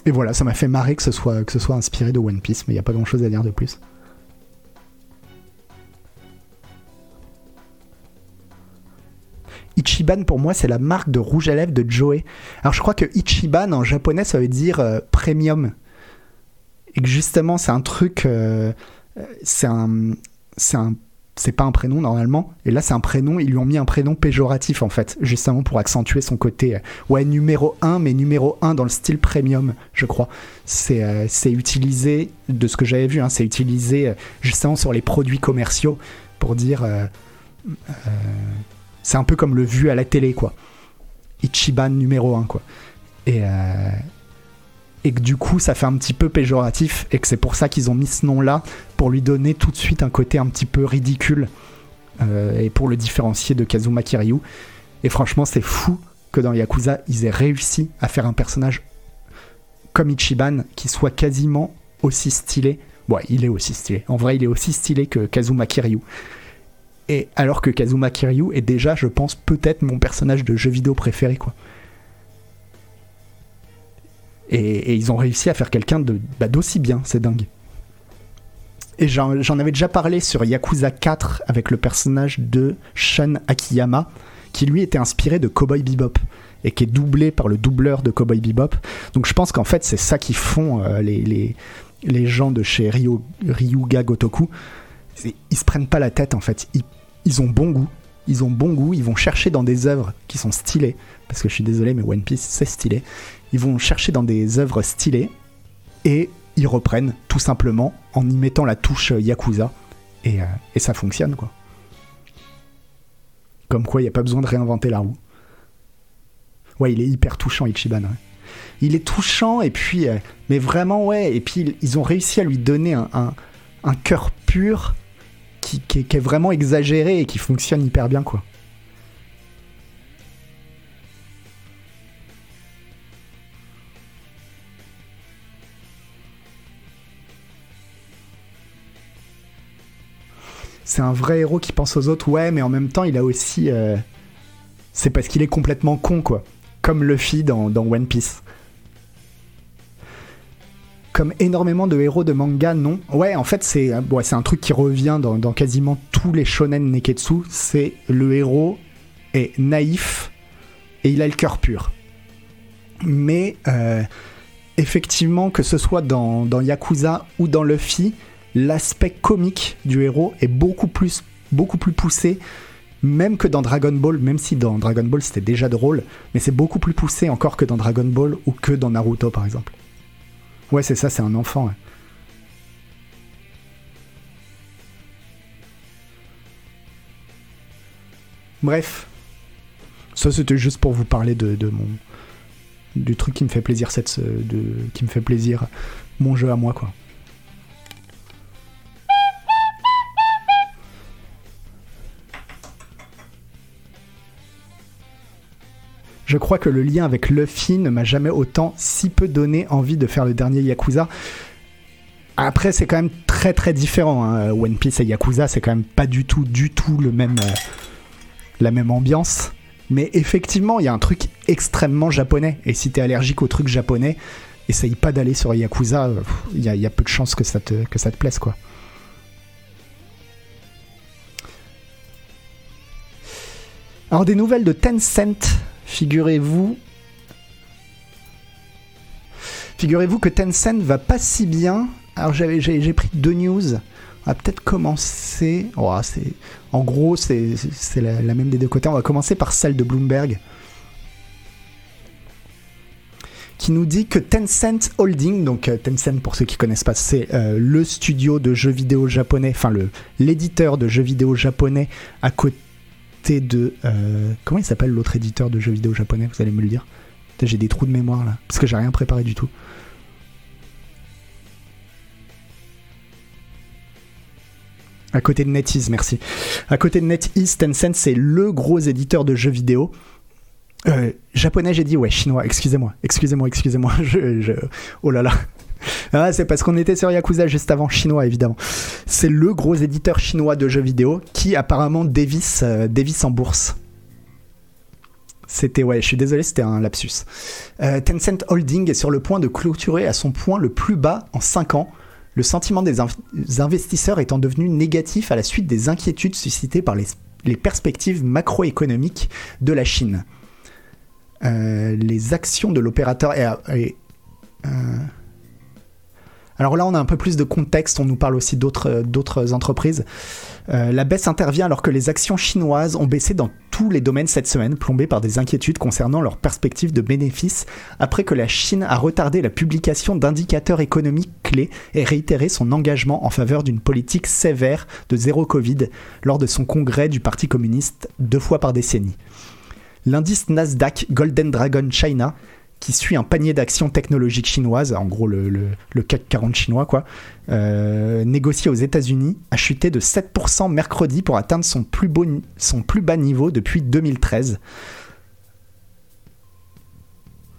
et voilà, ça m'a fait marrer que ce, soit, que ce soit inspiré de One Piece, mais il n'y a pas grand chose à dire de plus. Ichiban pour moi c'est la marque de rouge à lèvres de Joey. Alors je crois que Ichiban en japonais ça veut dire euh, premium et que justement c'est un truc euh, euh, c'est un c'est un c'est pas un prénom normalement. Et là c'est un prénom ils lui ont mis un prénom péjoratif en fait justement pour accentuer son côté euh, ouais numéro 1 mais numéro 1 dans le style premium je crois. C'est euh, utilisé de ce que j'avais vu hein, c'est utilisé euh, justement sur les produits commerciaux pour dire c'est un peu comme le vu à la télé quoi. Ichiban numéro 1 quoi. Et et que du coup ça fait un petit peu péjoratif et que c'est pour ça qu'ils ont mis ce nom-là pour lui donner tout de suite un côté un petit peu ridicule euh, et pour le différencier de Kazuma Kiryu. Et franchement, c'est fou que dans Yakuza, ils aient réussi à faire un personnage comme Ichiban qui soit quasiment aussi stylé. Bon, il est aussi stylé. En vrai, il est aussi stylé que Kazuma Kiryu. Et alors que Kazuma Kiryu est déjà, je pense, peut-être mon personnage de jeu vidéo préféré, quoi. Et, ils ont réussi à faire quelqu'un bah, d'aussi bien, c'est dingue. Et j'en, avais déjà parlé sur Yakuza 4 avec le personnage de Shun Akiyama, qui lui était inspiré de Cowboy Bebop et qui est doublé par le doubleur de Cowboy Bebop. Donc je pense qu'en fait c'est ça qui font euh, les, gens de chez Ryu, Ryuga Gotoku. Ils se prennent pas la tête en fait. Ils, ils, ont bon goût. Ils ont bon goût. Ils vont chercher dans des œuvres qui sont stylées. Parce que je suis désolé, mais One Piece c'est stylé. Ils vont chercher dans des œuvres stylées et ils reprennent tout simplement en y mettant la touche Yakuza. Et, euh, ça fonctionne quoi. Comme quoi, il n'y a pas besoin de réinventer la roue. Ouais, il est hyper touchant, Ichiban. Il est touchant, et puis. Euh, mais vraiment, ouais. Et puis, ils ont réussi à lui donner un, un, cœur pur qui, qui, est vraiment exagéré et qui fonctionne hyper bien, quoi. C'est un vrai héros qui pense aux autres, ouais, mais en même temps, il a aussi. Euh, c'est parce qu'il est complètement con, quoi. Comme Luffy dans, dans One Piece. Comme énormément de héros de manga, non. Ouais, en fait, c'est euh, un truc qui revient dans, dans quasiment tous les shonen neketsu. C'est le héros est naïf et il a le cœur pur. Mais euh, effectivement, que ce soit dans, dans Yakuza ou dans Luffy, l'aspect comique du héros est beaucoup plus, beaucoup plus poussé, même que dans Dragon Ball, même si dans Dragon Ball c'était déjà drôle, mais c'est beaucoup plus poussé encore que dans Dragon Ball ou que dans Naruto par exemple. Ouais, c'est ça, c'est un enfant. Bref, ça c'était juste pour vous parler de, mon du truc qui me fait plaisir cette qui me fait plaisir mon jeu à moi quoi. Je crois que le lien avec Luffy ne m'a jamais autant si peu donné envie de faire le dernier Yakuza. Après, c'est quand même très très différent. Hein. One Piece et Yakuza, c'est quand même pas du tout, du tout le même, euh, la même ambiance. Mais effectivement, il y a un truc extrêmement japonais. Et si t'es allergique aux trucs japonais, essaye pas d'aller sur Yakuza. Il y, a peu de chances que ça te, que ça te plaise, quoi. Alors, des nouvelles de Tencent Figurez-vous. Que Tencent va pas si bien. Alors j'ai pris deux news. On va peut-être commencer. Oh, en gros, c'est la, même des deux côtés. On va commencer par celle de Bloomberg. Qui nous dit que Tencent Holding, donc euh, Tencent pour ceux qui connaissent pas, c'est euh, le studio de jeux vidéo japonais, enfin l'éditeur de jeux vidéo japonais à côté de. Euh, comment il s'appelle l'autre éditeur de jeux vidéo japonais Vous allez me le dire. J'ai des trous de mémoire là, parce que j'ai rien préparé du tout. À côté de NetEase, merci. À côté de NetEase, Tencent, c'est le gros éditeur de jeux vidéo. Euh, japonais, j'ai dit, ouais, chinois, excusez-moi, excusez-moi, excusez-moi. je... Oh là là, ah, c'est parce qu'on était sur Yakuza juste avant, chinois évidemment. C'est le gros éditeur chinois de jeux vidéo qui apparemment dévisse, euh, en bourse. C'était, ouais, je suis désolé, c'était un lapsus. Euh, Tencent Holding est sur le point de clôturer à son point le plus bas en 5 ans, le sentiment des, investisseurs étant devenu négatif à la suite des inquiétudes suscitées par les, perspectives macroéconomiques de la Chine. Euh, les actions de l'opérateur et, alors là, on a un peu plus de contexte, on nous parle aussi d'autres euh, entreprises. Euh, la baisse intervient alors que les actions chinoises ont baissé dans tous les domaines cette semaine, plombées par des inquiétudes concernant leurs perspectives de bénéfices, après que la Chine a retardé la publication d'indicateurs économiques clés et réitéré son engagement en faveur d'une politique sévère de zéro Covid lors de son congrès du Parti communiste deux fois par décennie. L'indice Nasdaq Golden Dragon China qui suit un panier d'actions technologiques chinoises, en gros le, le, CAC 40 chinois, quoi, euh, négocié aux États-Unis, a chuté de 7% mercredi pour atteindre son plus, bas niveau depuis 2013.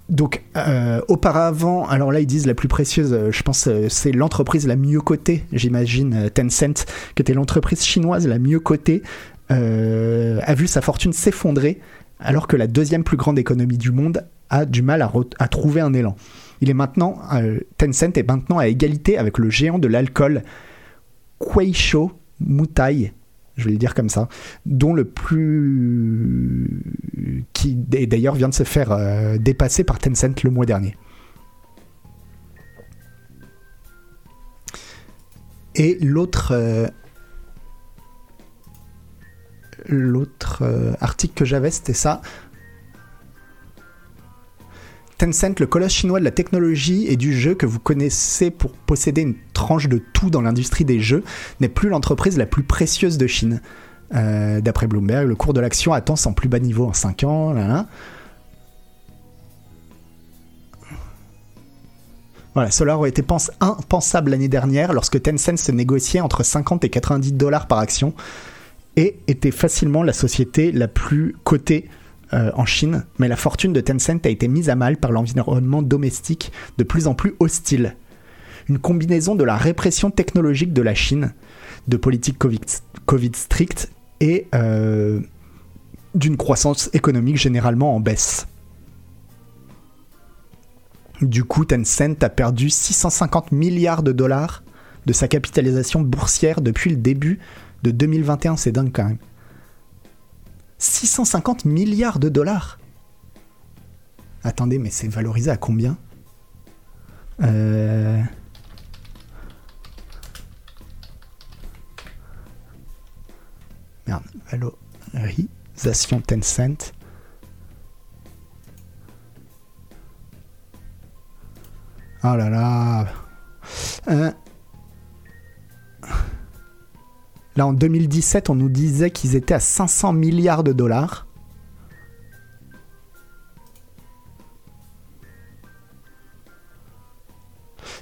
Donc, euh, auparavant, alors là, ils disent la plus précieuse, euh, je pense, c'est l'entreprise la mieux cotée, j'imagine, Tencent, qui était l'entreprise chinoise la mieux cotée, a vu sa fortune s'effondrer, alors que la deuxième plus grande économie du monde a du mal à, trouver un élan. Il est maintenant, euh, Tencent est maintenant à égalité avec le géant de l'alcool Kueisho Mutai, je vais le dire comme ça, dont le plus. qui d'ailleurs vient de se faire euh, dépasser par Tencent le mois dernier. Et l'autre. Euh, l'autre article que j'avais, c'était ça. Tencent, le colosse chinois de la technologie et du jeu que vous connaissez pour posséder une tranche de tout dans l'industrie des jeux, n'est plus l'entreprise la plus précieuse de Chine. Euh, d'après Bloomberg, le cours de l'action attend son plus bas niveau en 5 ans. Voilà, cela aurait été impensable l'année dernière lorsque Tencent se négociait entre 50 et 90 dollars par action et était facilement la société la plus cotée euh, en Chine, mais la fortune de Tencent a été mise à mal par l'environnement domestique de plus en plus hostile. Une combinaison de la répression technologique de la Chine, de politique Covid, COVID stricte et euh, d'une croissance économique généralement en baisse. Du coup, Tencent a perdu 650 milliards de dollars de sa capitalisation boursière depuis le début de 2021. C'est dingue quand même. 650 milliards de dollars. Attendez, mais c'est valorisé à combien? Euh... Merde, valorisation Tencent. Oh là là. Euh... Là, en 2017, on nous disait qu'ils étaient à 500 milliards de dollars.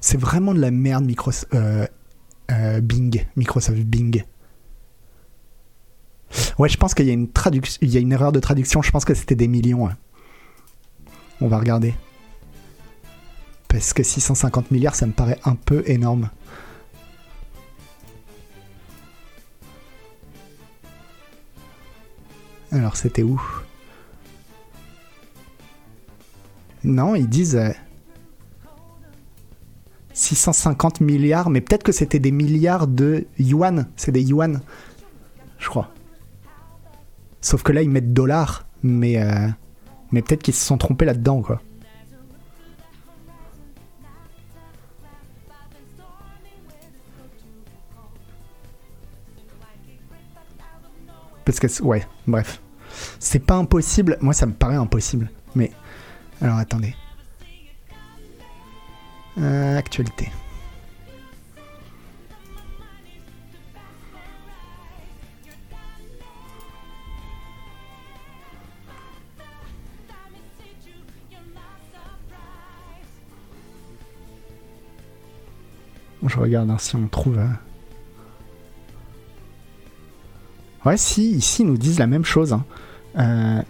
C'est vraiment de la merde, Microsoft, euh, euh, Bing, Microsoft Bing. Ouais, je pense qu'il y a une traduction, il y a une erreur de traduction. Je pense que c'était des millions. On va regarder. Parce que 650 milliards, ça me paraît un peu énorme. Alors c'était où? Non, ils disent 650 euh, milliards, mais peut-être que c'était des milliards de yuan. C'est des yuan, je crois. Sauf que là, ils mettent dollars, mais, euh, mais peut-être qu'ils se sont trompés là-dedans, quoi. Parce que, ouais, bref. C'est pas impossible. Moi, ça me paraît impossible. Mais. Alors, attendez. Euh, actualité. Je regarde hein, si on trouve. Hein. Ouais, si, ici, ils nous disent la même chose. Hein. Euh,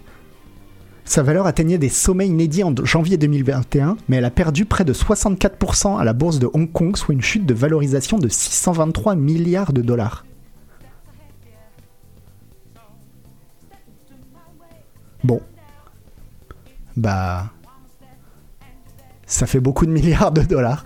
sa valeur atteignait des sommets inédits en janvier 2021, mais elle a perdu près de 64% à la bourse de Hong Kong, soit une chute de valorisation de 623 milliards de dollars. Bon. Bah. Ça fait beaucoup de milliards de dollars.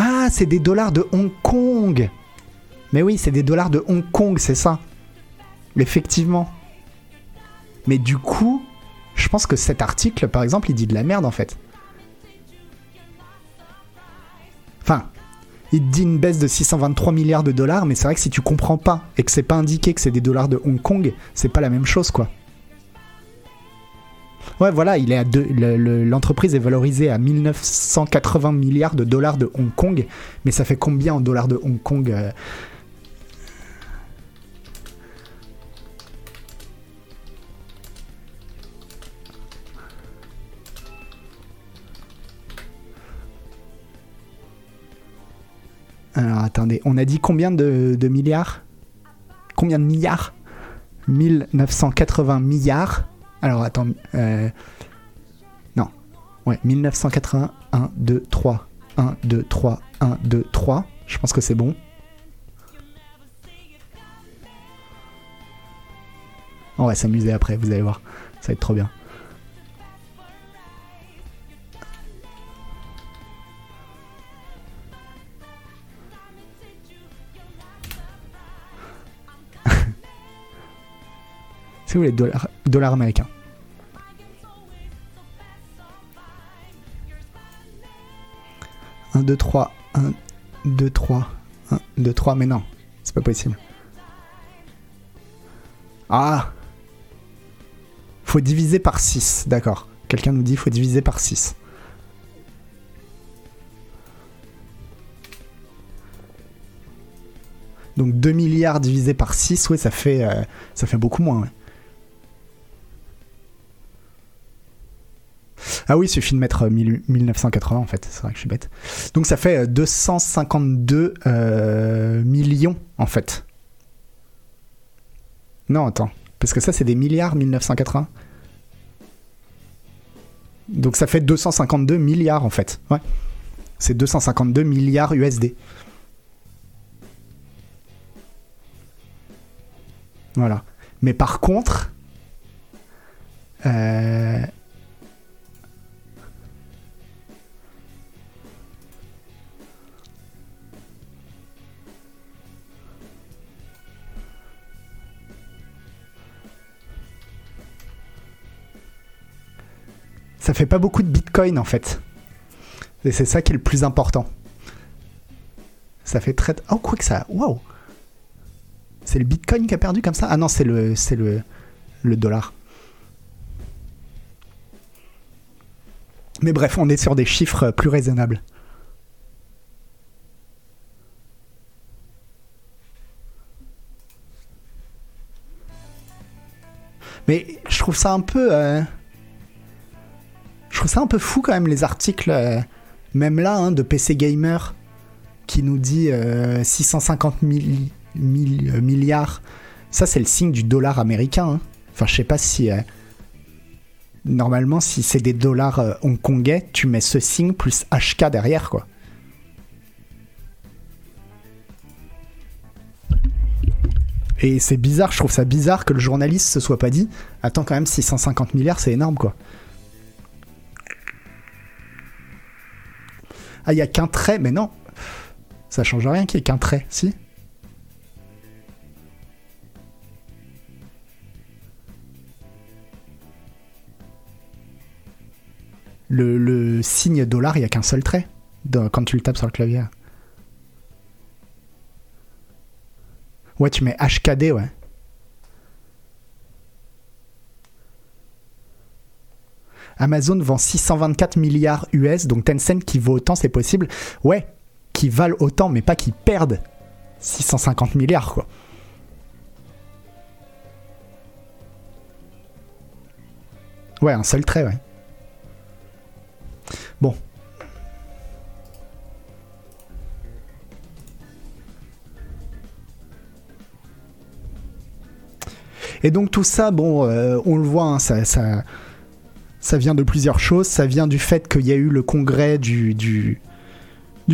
Ah, c'est des dollars de Hong Kong. Mais oui, c'est des dollars de Hong Kong, c'est ça. Effectivement. Mais du coup, je pense que cet article, par exemple, il dit de la merde en fait. Enfin, il dit une baisse de 623 milliards de dollars, mais c'est vrai que si tu comprends pas et que c'est pas indiqué que c'est des dollars de Hong Kong, c'est pas la même chose quoi. Ouais, voilà, il est à deux- le- le- l'entreprise est valorisée à 1980 milliards de dollars de Hong Kong, mais ça fait combien en dollars de Hong Kong euh Alors attendez, on a dit combien de, de milliards? Combien de milliards? 1980 milliards. Alors attends, euh, non, ouais, 1980, 1, 2, 3, 1, 2, 3, 1, 2, 3. Je pense que c'est bon. On va s'amuser après, vous allez voir. Ça va être trop bien. Si vous voulez, dollars dollars américains. Un, deux, trois, un, deux, trois, un, deux, trois, mais non, c'est pas possible. Ah Faut diviser par 6, d'accord. Quelqu'un nous dit faut diviser par 6. Donc 2 milliards divisé par 6, oui, ça fait, euh, ça fait beaucoup moins. ouais. Ah oui, il suffit de mettre euh, mille- 1980 en fait, c'est vrai que je suis bête. Donc ça fait euh, 252 euh, millions en fait. Non, attends, parce que ça c'est des milliards 1980. Donc ça fait 252 milliards en fait. Ouais. C'est 252 milliards USD. Voilà. Mais par contre, euh, ça fait pas beaucoup de bitcoin en fait. Et c'est ça qui est le plus important. Ça fait très. Oh, quoi que ça. Waouh! C'est le bitcoin qui a perdu comme ça? Ah non, c'est le, c'est le, le dollar. Mais bref, on est sur des chiffres plus raisonnables. Mais je trouve ça un peu. euh, Je trouve ça un peu fou quand même les articles, euh, même là, hein, de PC Gamer, qui nous dit euh, 650 mille- mille- euh, milliards. Ça, c'est le signe du dollar américain. hein. Enfin, je sais pas si. euh, Normalement, si c'est des dollars euh, hongkongais, tu mets ce signe plus HK derrière, quoi. Et c'est bizarre, je trouve ça bizarre que le journaliste se soit pas dit Attends, quand même, 650 milliards, c'est énorme, quoi. Ah, il y a qu'un trait, mais non. Ça change rien qu'il y ait qu'un trait, si le, signe dollar, il n'y a qu'un seul trait quand tu le tapes sur le clavier. Ouais, tu mets HKD, ouais. Amazon vend 624 milliards US, donc Tencent qui vaut autant, c'est possible. Ouais, qui valent autant, mais pas qui perdent 650 milliards, quoi. Ouais, un seul trait, ouais. Bon. Et donc tout ça, bon, euh, on le voit, hein, ça, ça, ça vient de plusieurs choses. Ça vient du fait qu'il y a eu le congrès du, du,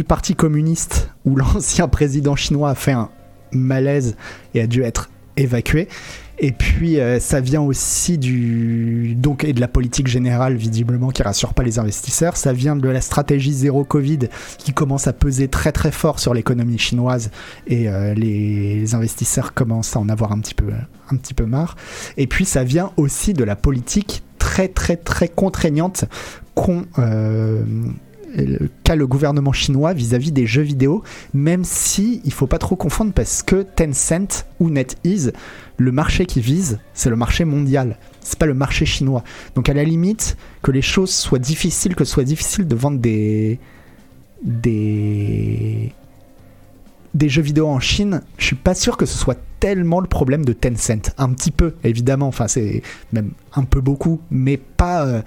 Parti communiste où l'ancien président chinois a fait un malaise et a dû être évacué. Et puis euh, ça vient aussi du donc et de la politique générale visiblement qui rassure pas les investisseurs. Ça vient de la stratégie zéro Covid qui commence à peser très très fort sur l'économie chinoise et euh, les, les investisseurs commencent à en avoir un petit peu un petit peu marre. Et puis ça vient aussi de la politique très très très contraignante qu'ont euh, qu'a le gouvernement chinois vis-à-vis des jeux vidéo, même si il faut pas trop confondre parce que Tencent ou NetEase, le marché qui vise, c'est le marché mondial, c'est pas le marché chinois. Donc à la limite, que les choses soient difficiles, que ce soit difficile de vendre des des des jeux vidéo en Chine, je suis pas sûr que ce soit tellement le problème de Tencent. Un petit peu, évidemment, enfin c'est même un peu beaucoup, mais pas. Euh,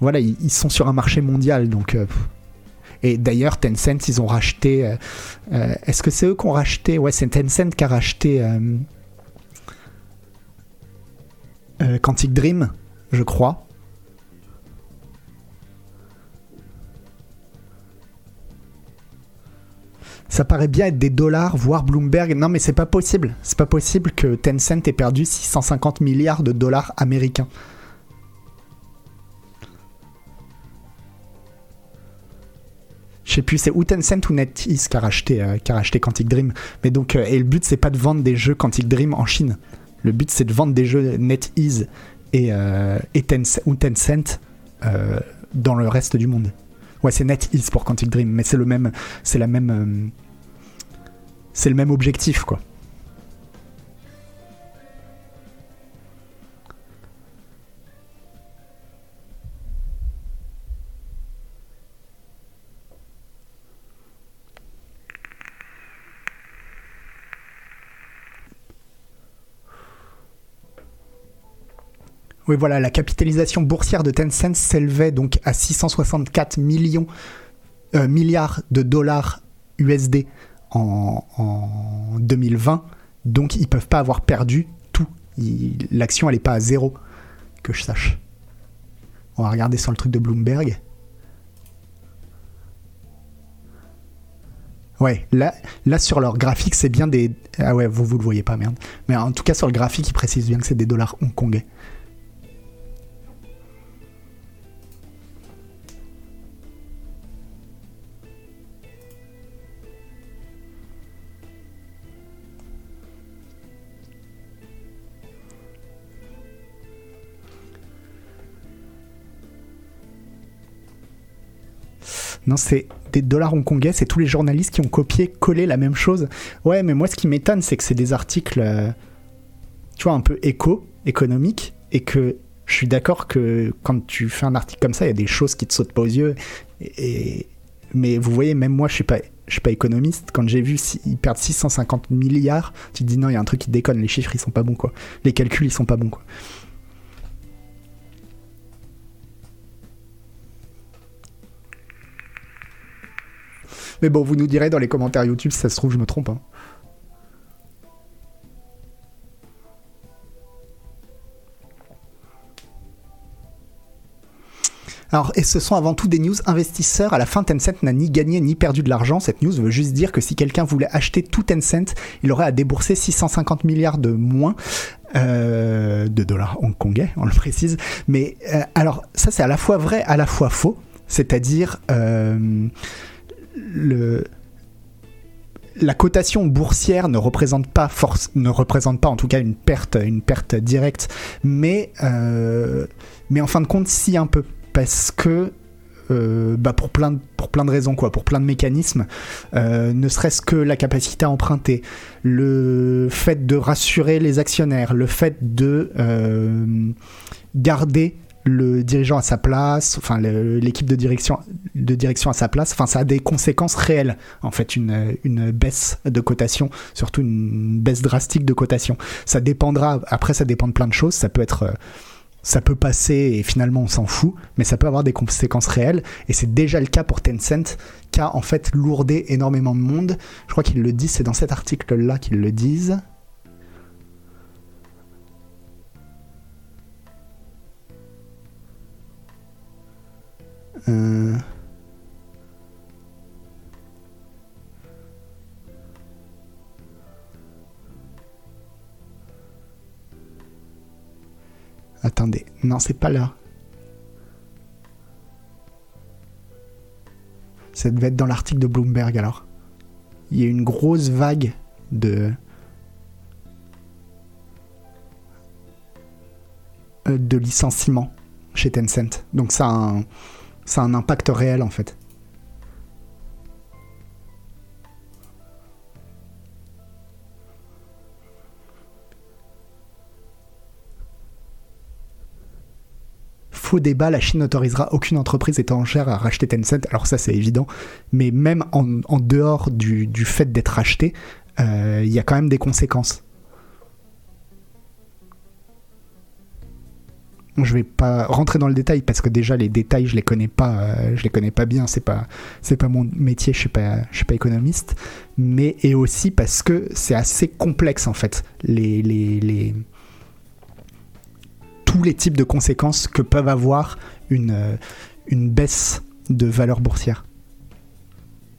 voilà, ils, sont sur un marché mondial, donc. Euh, et d'ailleurs, Tencent, ils ont racheté. Euh, est-ce que c'est eux qui ont racheté? Ouais, c'est Tencent qui a racheté Quantic Dream, je crois. Ça paraît bien être des dollars, voire Bloomberg. Non, mais c'est pas possible. C'est pas possible que Tencent ait perdu 650 milliards de dollars américains. Je sais plus, c'est ou Tencent ou NetEase qui a racheté, euh, qui a racheté Quantic Dream. Mais donc, euh, et le but, c'est pas de vendre des jeux Quantic Dream en Chine. Le but, c'est de vendre des jeux NetEase et, euh, et Tencent, ou Tencent dans le reste du monde. Ouais, c'est NetEase pour Quantic Dream, mais c'est le même, c'est la même, c'est le même objectif, quoi. Oui, voilà, la capitalisation boursière de Tencent s'élevait donc à 664 millions, euh, milliards de dollars USD en, 2020. Donc ils peuvent pas avoir perdu tout. L'action elle est pas à zéro, que je sache. On va regarder sur le truc de Bloomberg. Ouais, là, là sur leur graphique, c'est bien des. Ah ouais, vous, vous le voyez pas, merde. Mais en tout cas, sur le graphique, ils précisent bien que c'est des dollars hongkongais. Non, c'est des dollars hongkongais, c'est tous les journalistes qui ont copié, collé la même chose. Ouais, mais moi, ce qui m'étonne, c'est que c'est des articles, euh, tu vois, un peu éco, économiques, et que je suis d'accord que quand tu fais un article comme ça, il y a des choses qui te sautent pas aux yeux. Mais vous voyez, même moi, je suis pas, je suis pas économiste. Quand j'ai vu ils perdent 650 milliards, tu te dis non, il y a un truc qui déconne. Les chiffres, ils sont pas bons, quoi. Les calculs, ils sont pas bons, quoi. Mais bon, vous nous direz dans les commentaires YouTube si ça se trouve, je me trompe. Hein. Alors, et ce sont avant tout des news investisseurs. À la fin, Tencent n'a ni gagné ni perdu de l'argent. Cette news veut juste dire que si quelqu'un voulait acheter tout Tencent, il aurait à débourser 650 milliards de moins. Euh, de dollars hongkongais, on le précise. Mais euh, alors, ça c'est à la fois vrai, à la fois faux. C'est-à-dire, euh, le, la cotation boursière ne représente pas force, ne représente pas en tout cas une perte, une perte directe, mais euh, mais en fin de compte si un peu. Parce que euh, bah pour plein de, pour plein de raisons quoi, pour plein de mécanismes, euh, ne serait-ce que la capacité à emprunter, le fait de rassurer les actionnaires, le fait de garder le dirigeant à sa place, enfin l'équipe de direction, de direction à sa place, enfin ça a des conséquences réelles en fait une, une baisse de cotation, surtout une baisse drastique de cotation. Ça dépendra, après ça dépend de plein de choses, ça peut être ça peut passer et finalement on s'en fout, mais ça peut avoir des conséquences réelles et c'est déjà le cas pour Tencent qui a en fait lourdé énormément de monde. Je crois qu'ils le disent, c'est dans cet article là qu'ils le disent. Euh, attendez, non, c'est pas là. Ça devait être dans l'article de Bloomberg alors. Il y a une grosse vague de. Euh, de licenciements chez Tencent. Donc ça ça a un impact réel en fait. Faux débat, la Chine n'autorisera aucune entreprise étrangère à racheter Tencent, alors ça c'est évident, mais même en, dehors du, du fait d'être racheté, euh, il y a quand même des conséquences. Je vais pas rentrer dans le détail parce que déjà les détails je les connais pas euh, je les connais pas bien. C'est pas c'est pas mon métier. Je suis pas je suis pas économiste. Mais et aussi parce que c'est assez complexe en fait les, les, les tous les types de conséquences que peuvent avoir une une baisse de valeur boursière.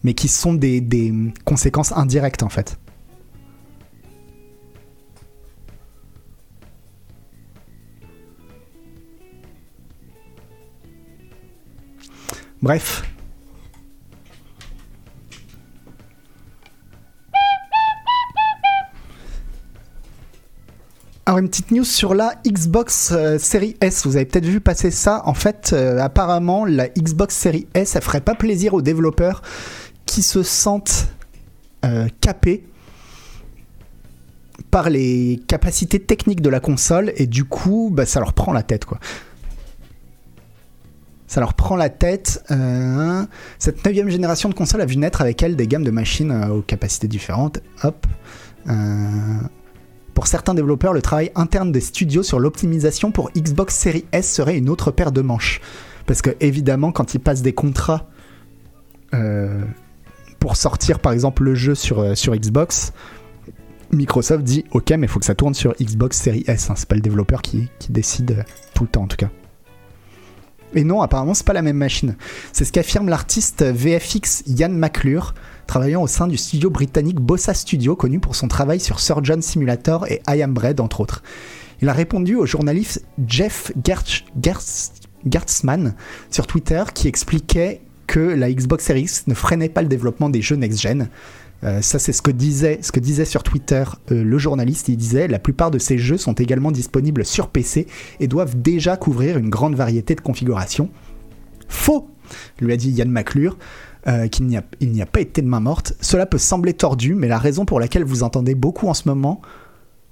Mais qui sont des, des conséquences indirectes en fait Bref. Alors une petite news sur la Xbox euh, Series S. Vous avez peut-être vu passer ça. En fait, euh, apparemment, la Xbox Series S, elle ferait pas plaisir aux développeurs qui se sentent euh, capés par les capacités techniques de la console et du coup, bah, ça leur prend la tête quoi ça leur prend la tête. Euh, cette neuvième génération de consoles a vu naître avec elle des gammes de machines euh, aux capacités différentes. Hop. Euh, pour certains développeurs, le travail interne des studios sur l'optimisation pour Xbox Series S serait une autre paire de manches. Parce que évidemment, quand ils passent des contrats pour sortir par exemple le jeu sur, Xbox, Microsoft dit ok mais il faut que ça tourne sur Xbox Series S. Hein. C'est pas le développeur qui décide tout le temps en tout cas. Et non, apparemment, c'est pas la même machine. C'est ce qu'affirme l'artiste VFX Yann McClure, travaillant au sein du studio britannique Bossa Studio, connu pour son travail sur Surgeon Simulator et I Am Bread, entre autres. Il a répondu au journaliste Jeff Gertzman sur Twitter qui expliquait que la Xbox Series ne freinait pas le développement des jeux next-gen. Euh, ça, c'est ce que disait, ce que disait sur Twitter euh, le journaliste. Il disait la plupart de ces jeux sont également disponibles sur PC et doivent déjà couvrir une grande variété de configurations. Faux, lui a dit Yann McClure. Euh, qu'il n'y a, a pas été de main morte. Cela peut sembler tordu, mais la raison pour laquelle vous entendez beaucoup en ce moment,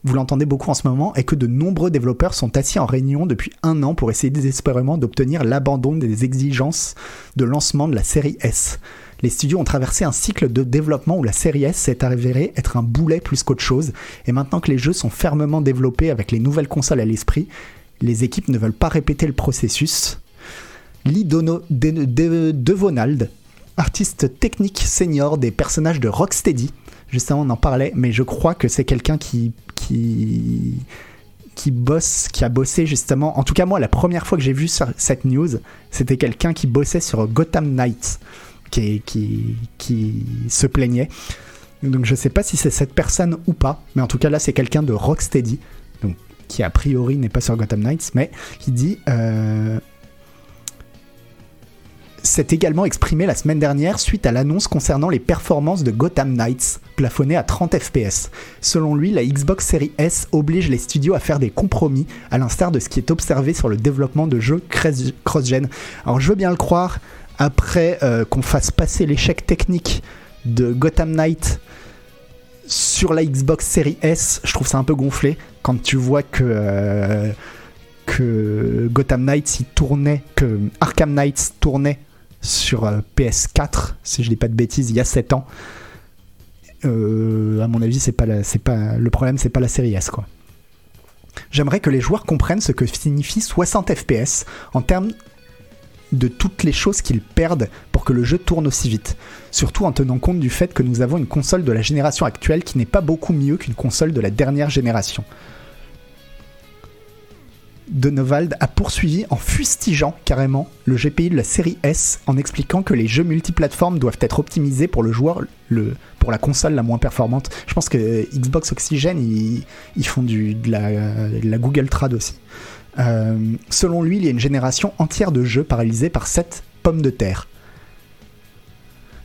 vous l'entendez beaucoup en ce moment, est que de nombreux développeurs sont assis en réunion depuis un an pour essayer désespérément d'obtenir l'abandon des exigences de lancement de la série S les studios ont traversé un cycle de développement où la série S s'est avérée être un boulet plus qu'autre chose, et maintenant que les jeux sont fermement développés avec les nouvelles consoles à l'esprit, les équipes ne veulent pas répéter le processus. Lee Dono, Devonald, artiste technique senior des personnages de Rocksteady, justement on en parlait, mais je crois que c'est quelqu'un qui, qui, qui bosse, qui a bossé justement, en tout cas moi la première fois que j'ai vu cette news, c'était quelqu'un qui bossait sur Gotham Knights qui, se plaignait. Donc je sais pas si c'est cette personne ou pas, mais en tout cas là c'est quelqu'un de Rocksteady, donc, qui a priori n'est pas sur Gotham Knights, mais qui dit euh, s'est également exprimé la semaine dernière suite à l'annonce concernant les performances de Gotham Knights plafonnées à 30 fps. Selon lui, la Xbox Series S oblige les studios à faire des compromis, à l'instar de ce qui est observé sur le développement de jeux cross-gen. Alors je veux bien le croire, après euh, qu'on fasse passer l'échec technique de Gotham Knight sur la Xbox Series S, je trouve ça un peu gonflé quand tu vois que euh, Gotham Knights il tournait, que Arkham Knights tournait sur euh, PS4, si je dis pas de bêtises, il y a 7 ans. à mon avis, c'est pas c'est pas le problème, c'est pas la série S quoi. J'aimerais que les joueurs comprennent ce que signifie 60 FPS en termes de toutes les choses qu'ils perdent pour que le jeu tourne aussi vite. Surtout en tenant compte du fait que nous avons une console de la génération actuelle qui n'est pas beaucoup mieux qu'une console de la dernière génération. Donovald a poursuivi en fustigeant carrément le GPI de la série S en expliquant que les jeux multiplateformes doivent être optimisés pour le joueur, le, pour la console la moins performante. Je pense que Xbox Oxygen, ils, font du, de, la, Google Trad aussi. Euh, selon lui, il y a une génération entière de jeux paralysés par cette pomme de terre.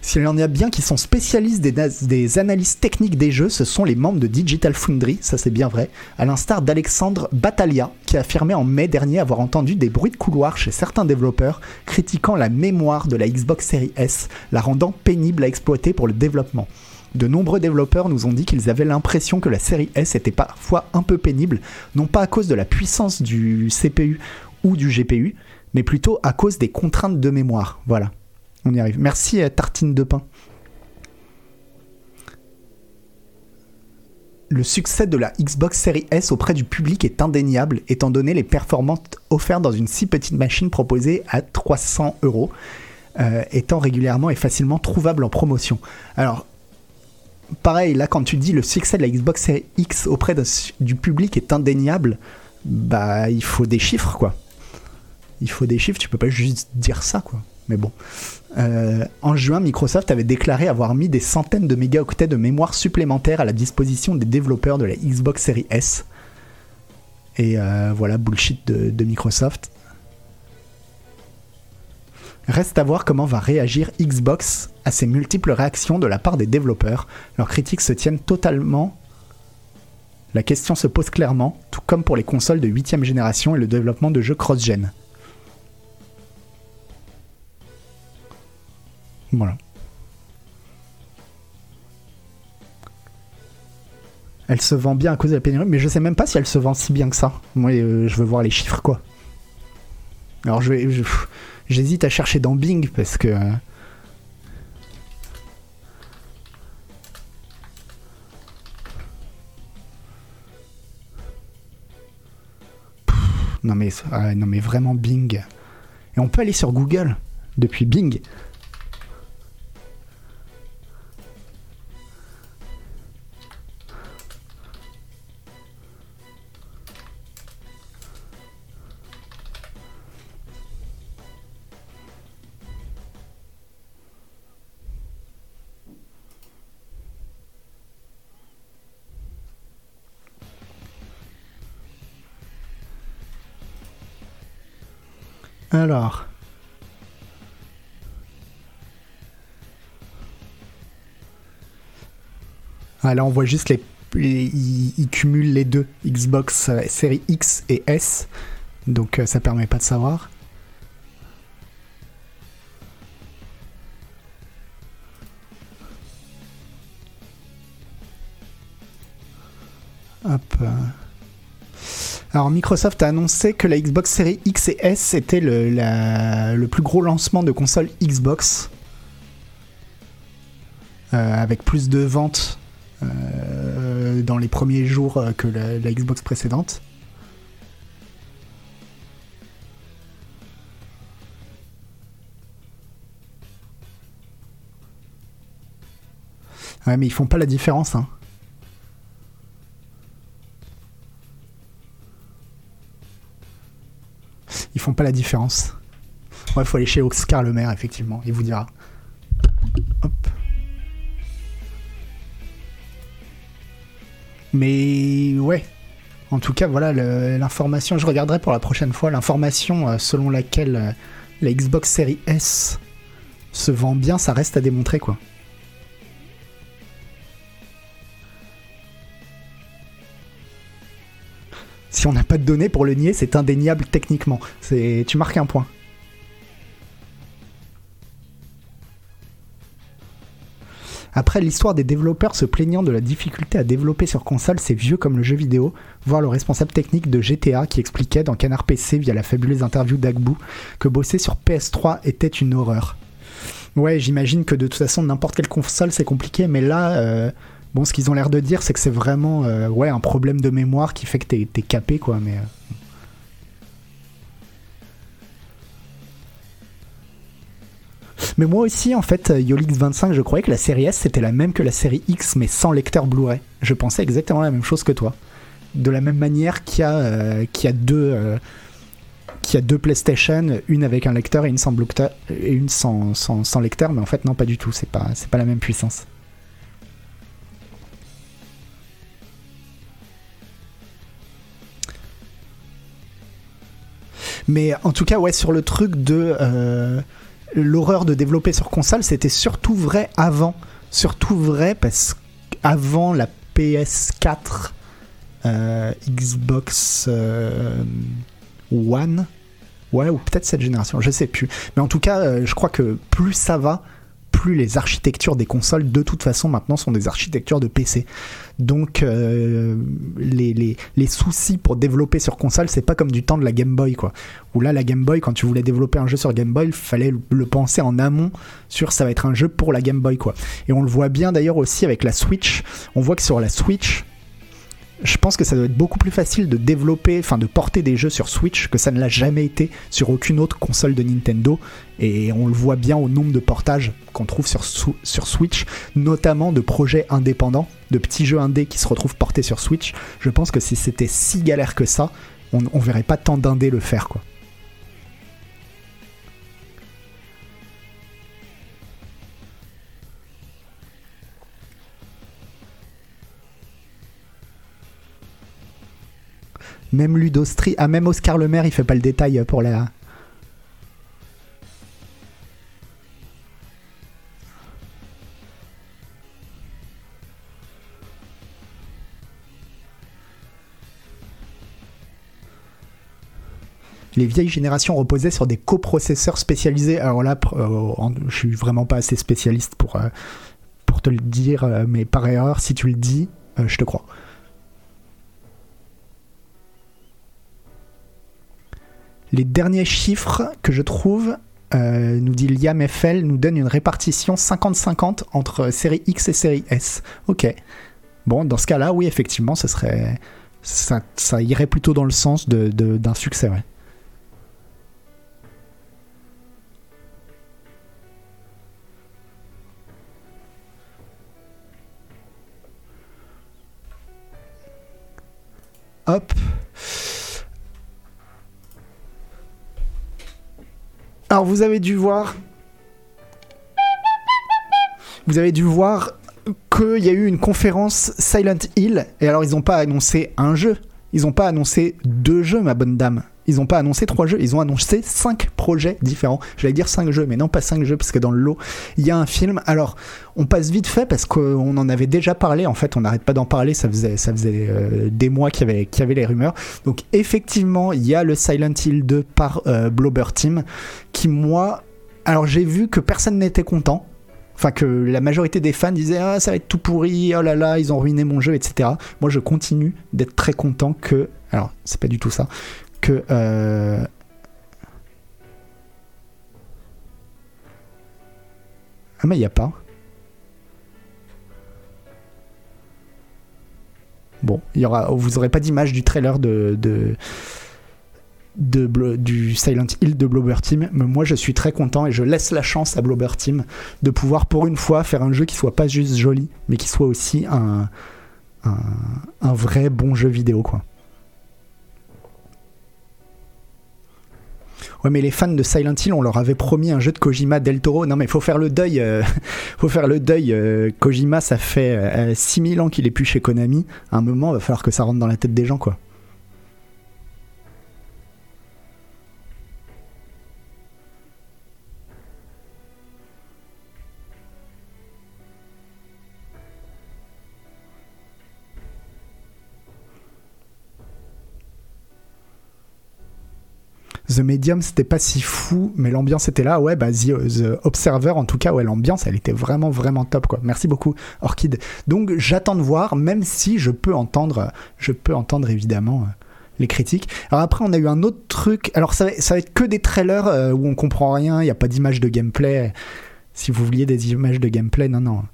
S'il y en a bien qui sont spécialistes des, analyses techniques des jeux, ce sont les membres de Digital Foundry, ça c'est bien vrai, à l'instar d'Alexandre Battaglia, qui a affirmé en mai dernier avoir entendu des bruits de couloir chez certains développeurs critiquant la mémoire de la Xbox Series S, la rendant pénible à exploiter pour le développement. De nombreux développeurs nous ont dit qu'ils avaient l'impression que la série S était parfois un peu pénible, non pas à cause de la puissance du CPU ou du GPU, mais plutôt à cause des contraintes de mémoire. Voilà, on y arrive. Merci à Tartine de Pain. Le succès de la Xbox Series S auprès du public est indéniable, étant donné les performances offertes dans une si petite machine proposée à 300 euros, euh, étant régulièrement et facilement trouvable en promotion. Alors, pareil, là, quand tu dis le succès de la Xbox Series X auprès du public est indéniable, bah, il faut des chiffres, quoi. Il faut des chiffres, tu peux pas juste dire ça, quoi. Mais bon. Euh, en juin, Microsoft avait déclaré avoir mis des centaines de mégaoctets de mémoire supplémentaires à la disposition des développeurs de la Xbox Series S. Et euh, voilà, bullshit de, Microsoft. Reste à voir comment va réagir Xbox à ces multiples réactions de la part des développeurs. Leurs critiques se tiennent totalement. La question se pose clairement, tout comme pour les consoles de 8ème génération et le développement de jeux cross-gen. Voilà. Elle se vend bien à cause de la pénurie, mais je sais même pas si elle se vend si bien que ça. Moi, euh, je veux voir les chiffres, quoi. Alors, je vais, j'hésite à chercher dans Bing parce que. non mais, ah, non mais vraiment Bing. Et on peut aller sur Google depuis Bing. Alors. Ah, là, on voit juste les. ils, cumulent les deux Xbox euh, série X et S. Donc, euh, ça permet pas de savoir. Alors Microsoft a annoncé que la Xbox Series X et S était le, le plus gros lancement de console Xbox. Euh, avec plus de ventes euh, dans les premiers jours euh, que la, Xbox précédente. Ouais, mais ils font pas la différence. Hein. Font pas la différence. Ouais, faut aller chez Oscar le maire, effectivement, il vous dira. Mais ouais, en tout cas, voilà l'information. Je regarderai pour la prochaine fois l'information euh, selon laquelle euh, la Xbox Series S se vend bien, ça reste à démontrer quoi. Si on n'a pas de données pour le nier, c'est indéniable techniquement. C'est, tu marques un point. Après, l'histoire des développeurs se plaignant de la difficulté à développer sur console, c'est vieux comme le jeu vidéo, voir le responsable technique de GTA qui expliquait dans Canard PC via la fabuleuse interview d'Agbou que bosser sur PS3 était une horreur. Ouais, j'imagine que de toute façon, n'importe quelle console c'est compliqué, mais là, euh, Bon, ce qu'ils ont l'air de dire, c'est que c'est vraiment euh, ouais, un problème de mémoire qui fait que t'es es capé, quoi. Mais. Euh. Mais moi aussi, en fait, Yolix25, je croyais que la série S c'était la même que la série X, mais sans lecteur Blu-ray. Je pensais exactement la même chose que toi. De la même manière qu'il y, a, euh, a deux. qu'il y a deux PlayStation, une avec un lecteur et une sans, et une sans, sans, sans lecteur, mais en fait non pas du tout, c'est pas, c'est pas la même puissance. Mais en tout cas, ouais, sur le truc de euh, l'horreur de développer sur console, c'était surtout vrai avant. Surtout vrai parce qu'avant la PS4, euh, Xbox euh, One, ouais, ou peut-être cette génération, je sais plus. Mais en tout cas, je crois que plus ça va, les architectures des consoles de toute façon maintenant sont des architectures de PC. Donc euh, les, les, les, soucis pour développer sur console, c'est pas comme du temps de la Game Boy quoi. Où là la Game Boy quand tu voulais développer un jeu sur Game Boy, il fallait le penser en amont sur ça va être un jeu pour la Game Boy quoi. Et on le voit bien d'ailleurs aussi avec la Switch. On voit que sur la Switch, je pense que ça doit être beaucoup plus facile de développer, enfin de porter des jeux sur Switch que ça ne l'a jamais été sur aucune autre console de Nintendo. Et on le voit bien au nombre de portages qu'on trouve sur, sur Switch, notamment de projets indépendants, de petits jeux indés qui se retrouvent portés sur Switch. Je pense que si c'était si galère que ça, on, on verrait pas tant d'indés le faire quoi. Même Ludostri, ah même Oscar Le Maire, il fait pas le détail pour la. Les vieilles générations reposaient sur des coprocesseurs spécialisés. Alors là, euh, je suis vraiment pas assez spécialiste pour, euh, te le dire, euh, mais par erreur, si tu le dis, je te crois. Les derniers chiffres que je trouve, nous dit Liam FL, nous donnent une répartition 50-50 entre série X et série S. Ok. Bon, dans ce cas-là, oui, effectivement, ce serait, ça, irait plutôt dans le sens d'un de, succès, ouais. Hop. Alors vous avez dû voir... Vous avez dû voir qu'il y a eu une conférence Silent Hill, et alors ils n'ont pas annoncé un jeu, ils n'ont pas annoncé deux jeux, ma bonne dame. Ils n'ont pas annoncé trois jeux, ils ont annoncé cinq projets différents. J'allais dire cinq jeux, mais non pas cinq jeux, parce que dans le lot, il y a un film. Alors, on passe vite fait, parce qu'on en avait déjà parlé. En fait, on n'arrête pas d'en parler. Ça faisait, ça faisait euh, des mois qu'il y, avait, y avait les rumeurs. Donc, effectivement, il y a le Silent Hill 2 par euh, Blobber Team, qui, moi... Alors, j'ai vu que personne n'était content enfin que la majorité des fans disaient ah ça va être tout pourri, oh là là ils ont ruiné mon jeu, etc. Moi je continue d'être très content que, alors c'est pas du tout ça, euh, ah mais il y a pas. Bon, y aura, vous aurez pas d'image du trailer de, de de, du Silent Hill de Blobber Team, mais moi je suis très content et je laisse la chance à Blobber Team de pouvoir pour une fois faire un jeu qui soit pas juste joli, mais qui soit aussi un, un, vrai bon jeu vidéo quoi. Ouais, mais les fans de Silent Hill, on leur avait promis un jeu de Kojima Del Toro. Non, mais faut faire le deuil. Euh, faut faire le deuil. Euh, Kojima, ça fait 6000 euh, ans qu'il est plus chez Konami. À un moment, va falloir que ça rentre dans la tête des gens, quoi. The Medium, c'était pas si fou, mais l'ambiance était là. Ouais, bah, The, Observer, en tout cas, ouais, l'ambiance, elle était vraiment, vraiment top, quoi. Merci beaucoup, Orchid. Donc, j'attends de voir, même si je peux entendre, je peux entendre évidemment euh, les critiques. Alors après, on a eu un autre truc. Alors, ça va, ça va être que des trailers euh, où on comprend rien, il n'y a pas d'image de gameplay. Si vous vouliez des images de gameplay, non, non.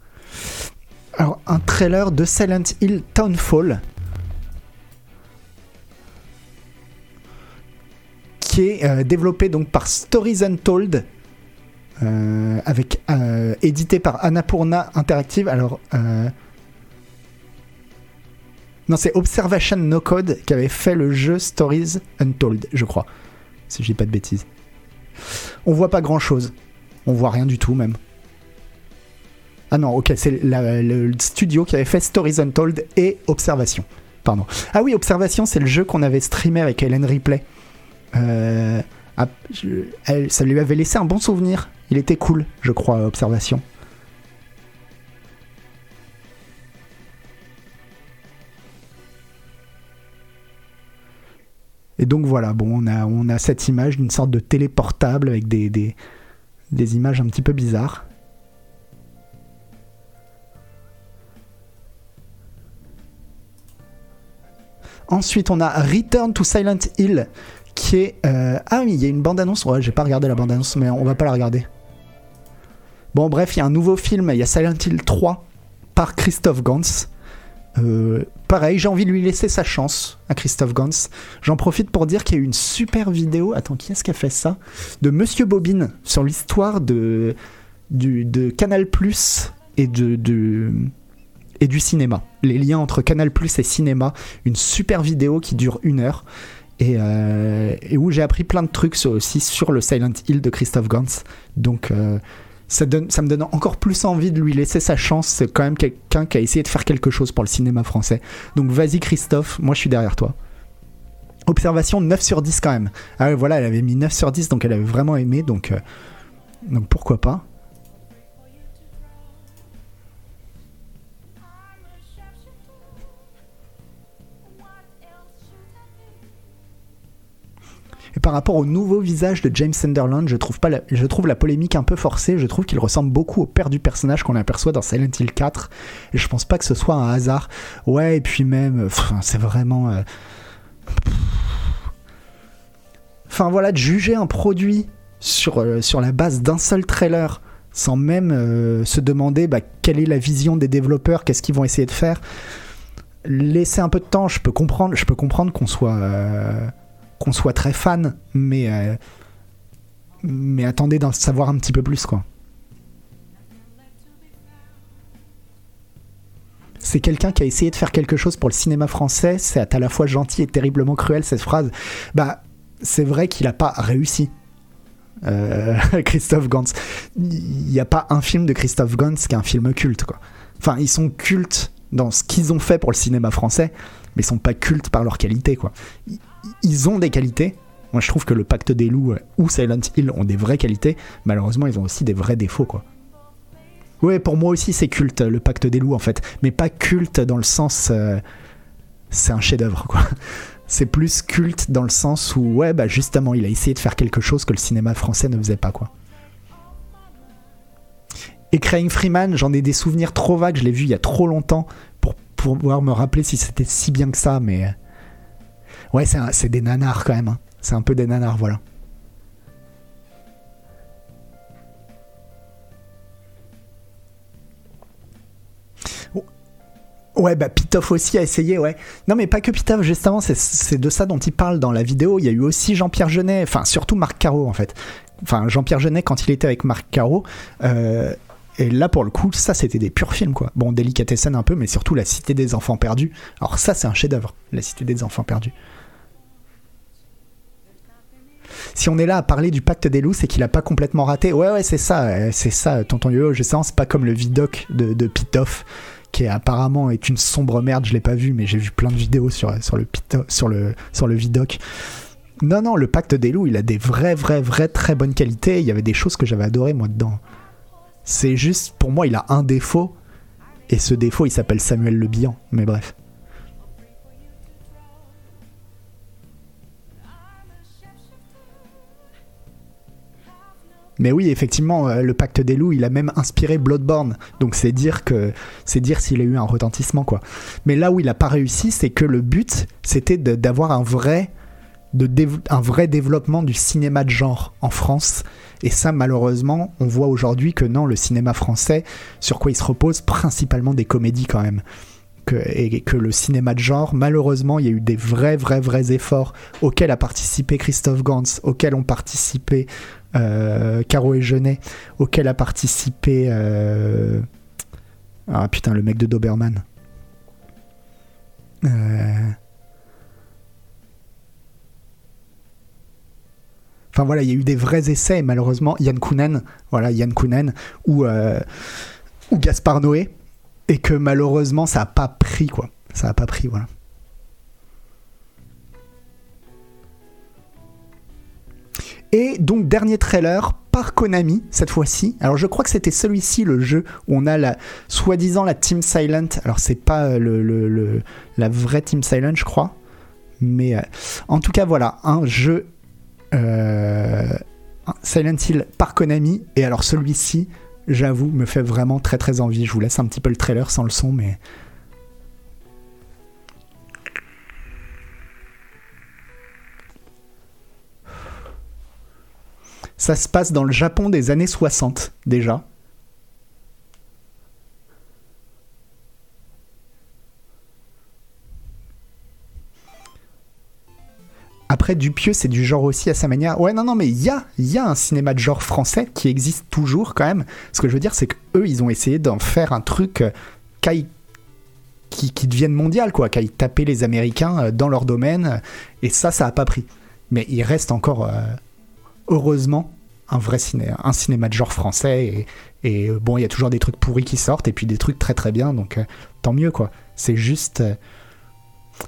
Alors, un trailer de Silent Hill Townfall qui est euh, développé donc par Stories Untold, euh, avec euh, édité par Annapurna Interactive. Alors non, c'est Observation No Code qui avait fait le jeu Stories Untold, je crois, si je dis pas de bêtises. On voit pas grand chose, on voit rien du tout même. Ah non, ok, c'est le studio qui avait fait Stories Untold et Observation. Pardon. Ah oui, Observation, c'est le jeu qu'on avait streamé avec Helen Ripley. Euh, ça lui avait laissé un bon souvenir. Il était cool, je crois, Observation. Et donc voilà, bon, on a, on a cette image d'une sorte de téléportable avec des, des images un petit peu bizarres. Ensuite, on a Return to Silent Hill, qui euh, Ah oui, il y a une bande-annonce. Ouais, j'ai pas regardé la bande-annonce, mais on va pas la regarder. Bon, bref, il y a un nouveau film. Il y a Silent Hill 3 par Christophe Gans. Euh, pareil, j'ai envie de lui laisser sa chance à Christophe Gans. J'en profite pour dire qu'il y a eu une super vidéo. Attends, qui est-ce qui a fait ça? De Monsieur Bobine sur l'histoire de, Canal Plus et et du cinéma. Les liens entre Canal Plus et cinéma. Une super vidéo qui dure une heure. Et, euh, et où j'ai appris plein de trucs aussi sur le Silent Hill de Christophe Gans. Donc euh, ça, me donne encore plus envie de lui laisser sa chance. C'est quand même quelqu'un qui a essayé de faire quelque chose pour le cinéma français. Donc vas-y Christophe, moi je suis derrière toi. Observation 9 sur 10 quand même. Ah voilà, elle avait mis 9 sur 10, donc elle avait vraiment aimé, donc, euh, donc pourquoi pas. Par rapport au nouveau visage de James Sunderland, je trouve, la, polémique un peu forcée. Je trouve qu'il ressemble beaucoup au père du personnage qu'on aperçoit dans Silent Hill 4. Et je pense pas que ce soit un hasard. Ouais, et puis même, euh, c'est vraiment. euh, Enfin voilà, de juger un produit sur, euh, sur la base d'un seul trailer sans même se demander bah, quelle est la vision des développeurs, qu'est-ce qu'ils vont essayer de faire. Laisser un peu de temps, je peux comprendre, je peux comprendre qu'on soit. Qu'on soit très fan, mais euh, mais attendez d'en savoir un petit peu plus quoi. C'est quelqu'un qui a essayé de faire quelque chose pour le cinéma français. C'est à la fois gentil et terriblement cruel cette phrase. Bah, c'est vrai qu'il a pas réussi. Euh, Christophe Gans. Il n'y a pas un film de Christophe Gans qui est un film culte quoi. Enfin, ils sont cultes dans ce qu'ils ont fait pour le cinéma français, mais ils sont pas cultes par leur qualité quoi ils ont des qualités. Moi, je trouve que le Pacte des loups euh, ou Silent Hill ont des vraies qualités. Malheureusement, ils ont aussi des vrais défauts, quoi. Ouais, pour moi aussi, c'est culte, le Pacte des loups, en fait. Mais pas culte dans le sens. euh, c'est un chef-d'œuvre, quoi. C'est plus culte dans le sens où, ouais, bah justement, il a essayé de faire quelque chose que le cinéma français ne faisait pas, quoi. Et Crying Freeman, j'en ai des souvenirs trop vagues, je l'ai vu il y a trop longtemps pour pouvoir me rappeler si c'était si bien que ça, mais. Ouais, c'est des nanars quand même. hein. C'est un peu des nanars, voilà. Oh. Ouais, bah Pitoff aussi a essayé, ouais. Non, mais pas que Pitoff, justement, c'est- de ça dont il parle dans la vidéo. Il y a eu aussi Jean-Pierre Jeunet, enfin surtout Marc Caro en fait. Enfin, Jean-Pierre Jeunet quand il était avec Marc Caro. euh, et là, pour le coup, ça c'était des purs films, quoi. Bon, Delicatessen un peu, mais surtout La Cité des Enfants Perdus. Alors, ça, c'est un chef-d'œuvre, La Cité des Enfants Perdus. Si on est là à parler du pacte des loups, c'est qu'il a pas complètement raté. Ouais, ouais, c'est ça, euh, c'est ça, tonton Yo. Je sens, c'est pas comme le vidoc de, de Pitoff, qui apparemment est une sombre merde. Je l'ai pas vu, mais j'ai vu plein de vidéos sur, sur le Pitoff, sur le, sur le vidoc. Non, non, le pacte des loups, il a des vraies, vraies, vraies très bonnes qualités. Il y avait des choses que j'avais adorées, moi, dedans. C'est juste, pour moi, il a un défaut. Et ce défaut, il s'appelle Samuel Le Bihan. Mais bref. Mais oui, effectivement, euh, le pacte des loups, il a même inspiré Bloodborne. Donc c'est dire que c'est dire s'il a eu un retentissement quoi. Mais là où il a pas réussi, c'est que le but, c'était d'avoir un vrai un vrai développement du cinéma de genre en France. Et ça, malheureusement, on voit aujourd'hui que non, le cinéma français, sur quoi il se repose, principalement des comédies quand même. Et que le cinéma de genre, malheureusement, il y a eu des vrais, vrais, vrais efforts auxquels a participé Christophe Gans, auxquels ont participé Caro et Genet, auxquels a participé. euh, Ah putain, le mec de Doberman. Euh, Enfin voilà, il y a eu des vrais essais, malheureusement, Yann Kounen, voilà, Yann Kounen, ou, euh, ou Gaspard Noé, et que malheureusement, ça a pas pris, quoi. Ça a pas pris, voilà. Et donc, dernier trailer par Konami, cette fois-ci. Alors, je crois que c'était celui-ci, le jeu, où on a la, soi-disant la Team Silent. Alors, c'est pas euh, le, la vraie Team Silent, je crois. Mais euh, en tout cas, voilà, un jeu euh, Silent Hill par Konami. Et alors, celui-ci, j'avoue, me fait vraiment très très envie. Je vous laisse un petit peu le trailer sans le son, mais. Ça se passe dans le Japon des années 60 déjà. Après, Dupieux, c'est du genre aussi à sa manière. Ouais, non, non, mais il y a, un cinéma de genre français qui existe toujours quand même. Ce que je veux dire, c'est qu'eux, ils ont essayé d'en faire un truc euh, qui, devienne mondial, quoi, qui aille taper les Américains euh, dans leur domaine. Et ça, ça a pas pris. Mais il reste encore, euh, heureusement, un vrai ciné, un cinéma de genre français. Et, bon, il y a toujours des trucs pourris qui sortent et puis des trucs très très bien. Donc, tant mieux, quoi. C'est juste.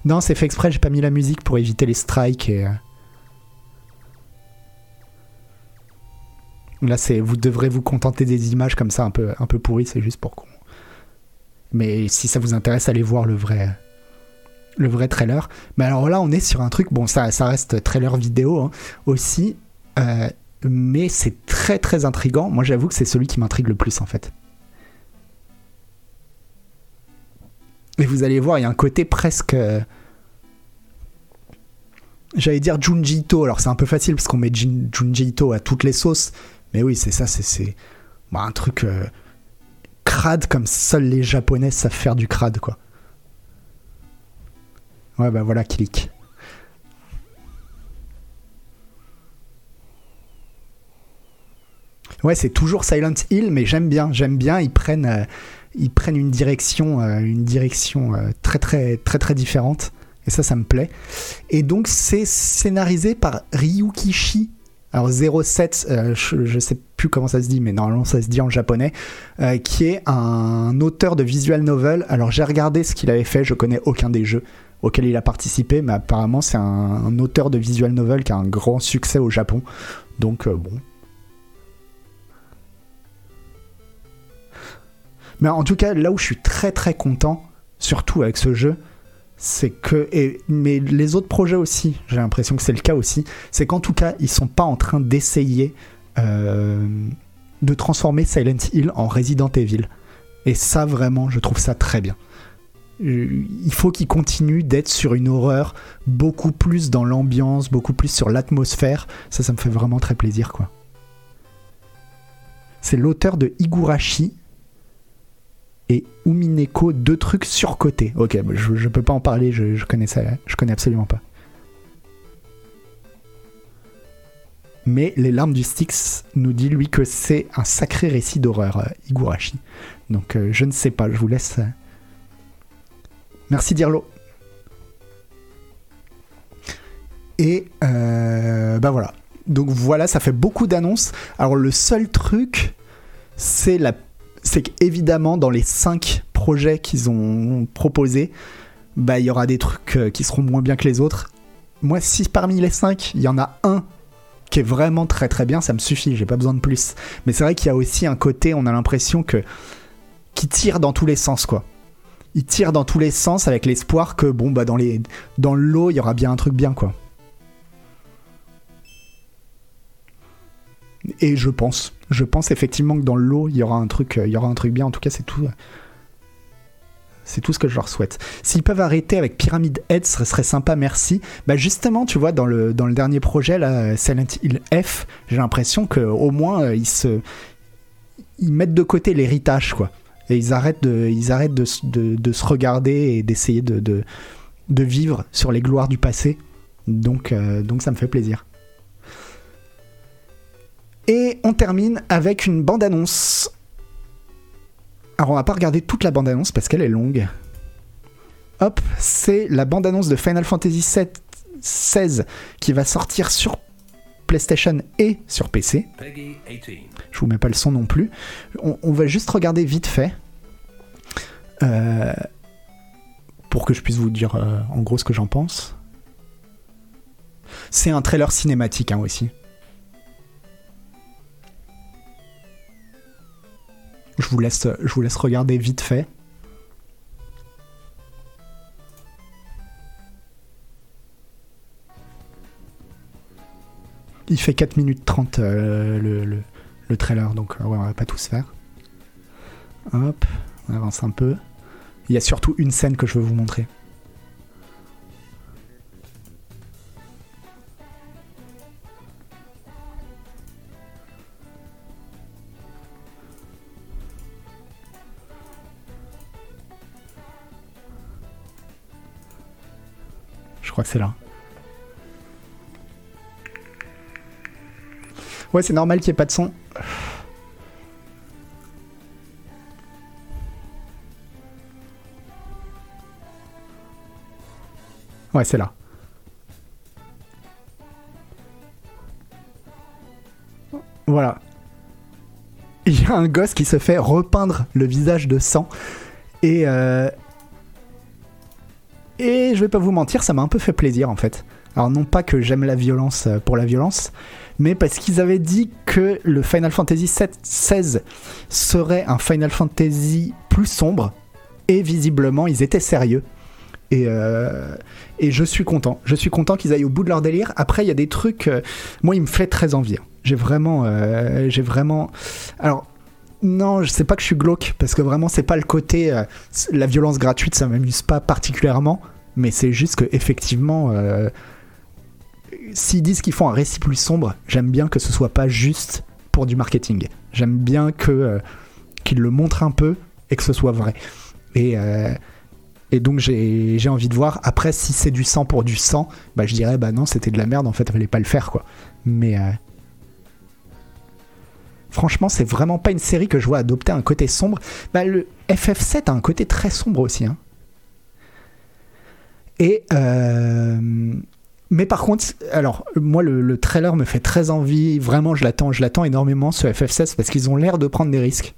Non, c'est fait exprès, j'ai pas mis la musique pour éviter les strikes et. Euh, là, c'est vous devrez vous contenter des images comme ça un peu un peu pourries, c'est juste pour qu'on. Mais si ça vous intéresse, allez voir le vrai le vrai trailer. Mais alors là, on est sur un truc, bon, ça, ça reste trailer vidéo hein, aussi, euh, mais c'est très très intrigant. Moi, j'avoue que c'est celui qui m'intrigue le plus en fait. Et vous allez voir, il y a un côté presque. Euh, j'allais dire Junji Ito. Alors c'est un peu facile parce qu'on met Junji Ito à toutes les sauces. Mais oui, c'est ça, c'est bah, un truc euh, crade comme seuls les Japonais savent faire du crade, quoi. Ouais, bah voilà, clique. Ouais, c'est toujours Silent Hill, mais j'aime bien, j'aime bien. Ils prennent, euh, ils prennent une direction, euh, une direction euh, très très très très différente. Et ça, ça me plaît. Et donc, c'est scénarisé par Ryukishi. Alors 07, euh, je, ne sais plus comment ça se dit, mais normalement ça se dit en japonais, qui est un auteur de visual novel. Alors j'ai regardé ce qu'il avait fait, je connais aucun des jeux auxquels il a participé, mais apparemment c'est un, auteur de visual novel qui a un grand succès au Japon. Donc bon, Mais en tout cas, là où je suis très très content, surtout avec ce jeu, c'est que et mais les autres projets aussi, j'ai l'impression que c'est le cas aussi, c'est qu'en tout cas ils sont pas en train d'essayer euh, de transformer Silent Hill en Resident Evil. Et ça vraiment, je trouve ça très bien. Euh, il faut qu'ils continuent d'être sur une horreur beaucoup plus dans l'ambiance, beaucoup plus sur l'atmosphère. Ça, ça me fait vraiment très plaisir, quoi. C'est l'auteur de Higurashi, et Umineko, deux trucs surcotés. Ok, bah, je, je peux pas en parler, je, connais ça, je connais absolument pas. Mais Les larmes du Styx nous dit lui que c'est un sacré récit d'horreur, euh, Igurashi. Donc euh, je ne sais pas, je vous laisse. Euh. Merci Dirlo. Et bah voilà. Donc voilà, ça fait beaucoup d'annonces. Alors le seul truc, c'est la c'est qu'évidemment, dans les cinq projets qu'ils ont proposés, bah, il y aura des trucs euh, qui seront moins bien que les autres. Moi, si parmi les cinq, il y en a un qui est vraiment très très bien, ça me suffit, j'ai pas besoin de plus. Mais c'est vrai qu'il y a aussi un côté, on a l'impression que qui tire dans tous les sens, quoi. Il tire dans tous les sens avec l'espoir que bon bah dans les dans l'eau il y aura bien un truc bien quoi. Et je pense, je pense effectivement que dans l'eau, il y aura un truc, il y aura un truc bien. En tout cas, c'est tout. C'est tout ce que je leur souhaite. S'ils peuvent arrêter avec Pyramid Head, ce serait sympa, merci. Bah justement, tu vois, dans le, dans le dernier projet, là, Silent Hill F, j'ai l'impression qu'au moins, euh, ils se. Ils mettent de côté l'héritage, quoi. Et ils arrêtent de, ils arrêtent de, de, se regarder et d'essayer de, de, vivre sur les gloires du passé. Donc, euh, donc ça me fait plaisir. Et on termine avec une bande-annonce. Alors on va pas regarder toute la bande-annonce parce qu'elle est longue. Hop, c'est la bande-annonce de Final Fantasy VII 16 qui va sortir sur PlayStation et sur PC. Je vous mets pas le son non plus. On, va juste regarder vite fait. Euh, pour que je puisse vous dire euh, en gros ce que j'en pense. C'est un trailer cinématique hein, aussi. Je vous laisse, regarder vite fait. Il fait 4 minutes 30 euh, le, le, trailer, donc euh, on va pas tous faire. Hop, on avance un peu. Il y a surtout une scène que je veux vous montrer. Crois que c'est là. Ouais, c'est normal qu'il n'y ait pas de son. Ouais, c'est là. Voilà. Il y a un gosse qui se fait repeindre le visage de sang. Et, euh, et je vais pas vous mentir, ça m'a un peu fait plaisir en fait. Alors non pas que j'aime la violence euh, pour la violence, mais parce qu'ils avaient dit que le Final Fantasy 16 serait un Final Fantasy plus sombre, et visiblement ils étaient sérieux. Et, euh, et je suis content. Je suis content qu'ils aillent au bout de leur délire. Après, il y a des trucs. Euh, moi, il me fait très envie. Hein. J'ai vraiment. j'ai vraiment. Alors, non, je sais pas que je suis glauque, parce que vraiment, c'est pas le côté. Euh, la violence gratuite, ça m'amuse pas particulièrement, mais c'est juste que, effectivement, euh, s'ils disent qu'ils font un récit plus sombre, j'aime bien que ce soit pas juste pour du marketing. J'aime bien que euh, qu'ils le montrent un peu et que ce soit vrai. Et. Donc j'ai envie de voir. Après, si c'est du sang pour du sang, bah je dirais bah non, c'était de la merde. En fait, fallait pas le faire quoi. Mais Franchement, c'est vraiment pas une série que je vois adopter un côté sombre. Bah, le FF7 a un côté très sombre aussi. Hein. Et. Euh, mais par contre, alors moi le, trailer me fait très envie, vraiment je l'attends, je l'attends énormément ce FF16 parce qu'ils ont l'air de prendre des risques.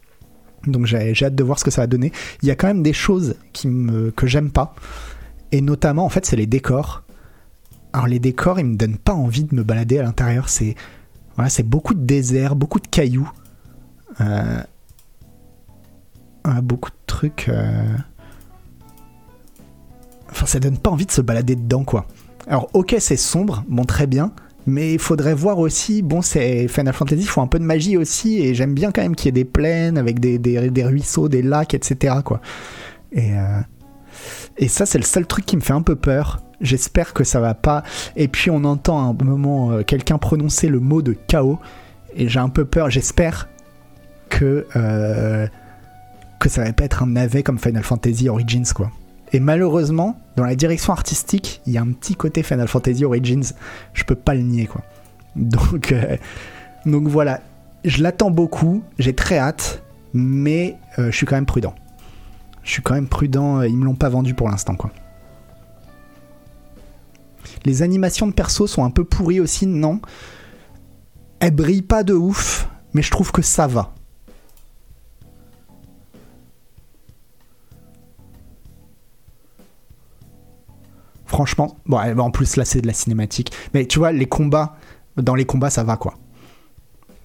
Donc j'ai hâte de voir ce que ça va donner. Il y a quand même des choses que j'aime pas. Et notamment en fait c'est les décors. Alors les décors ils me donnent pas envie de me balader à l'intérieur. C'est voilà, c'est beaucoup de désert, beaucoup de cailloux. Euh, beaucoup de trucs. Euh. Enfin, ça donne pas envie de se balader dedans, quoi. Alors, ok, c'est sombre, bon, très bien. Mais il faudrait voir aussi, bon, c'est Final Fantasy, il faut un peu de magie aussi, et j'aime bien quand même qu'il y ait des plaines avec des, ruisseaux, des lacs, etc. Quoi. Euh, et ça, c'est le seul truc qui me fait un peu peur. J'espère que ça va pas. Et puis on entend à un moment euh, quelqu'un prononcer le mot de chaos. Et j'ai un peu peur. J'espère que, euh, que ça va pas être un navet comme Final Fantasy Origins, quoi. Et malheureusement, dans la direction artistique, il y a un petit côté Final Fantasy Origins. Je peux pas le nier, quoi. Donc, euh, donc voilà. Je l'attends beaucoup. J'ai très hâte. Mais je suis quand même prudent. Je suis quand même prudent. Ils me l'ont pas vendu pour l'instant, quoi. Les animations de perso sont un peu pourries aussi, non? Elles brillent pas de ouf, mais je trouve que ça va. Franchement, bon, en plus là c'est de la cinématique. Mais tu vois, les combats, dans les combats ça va quoi.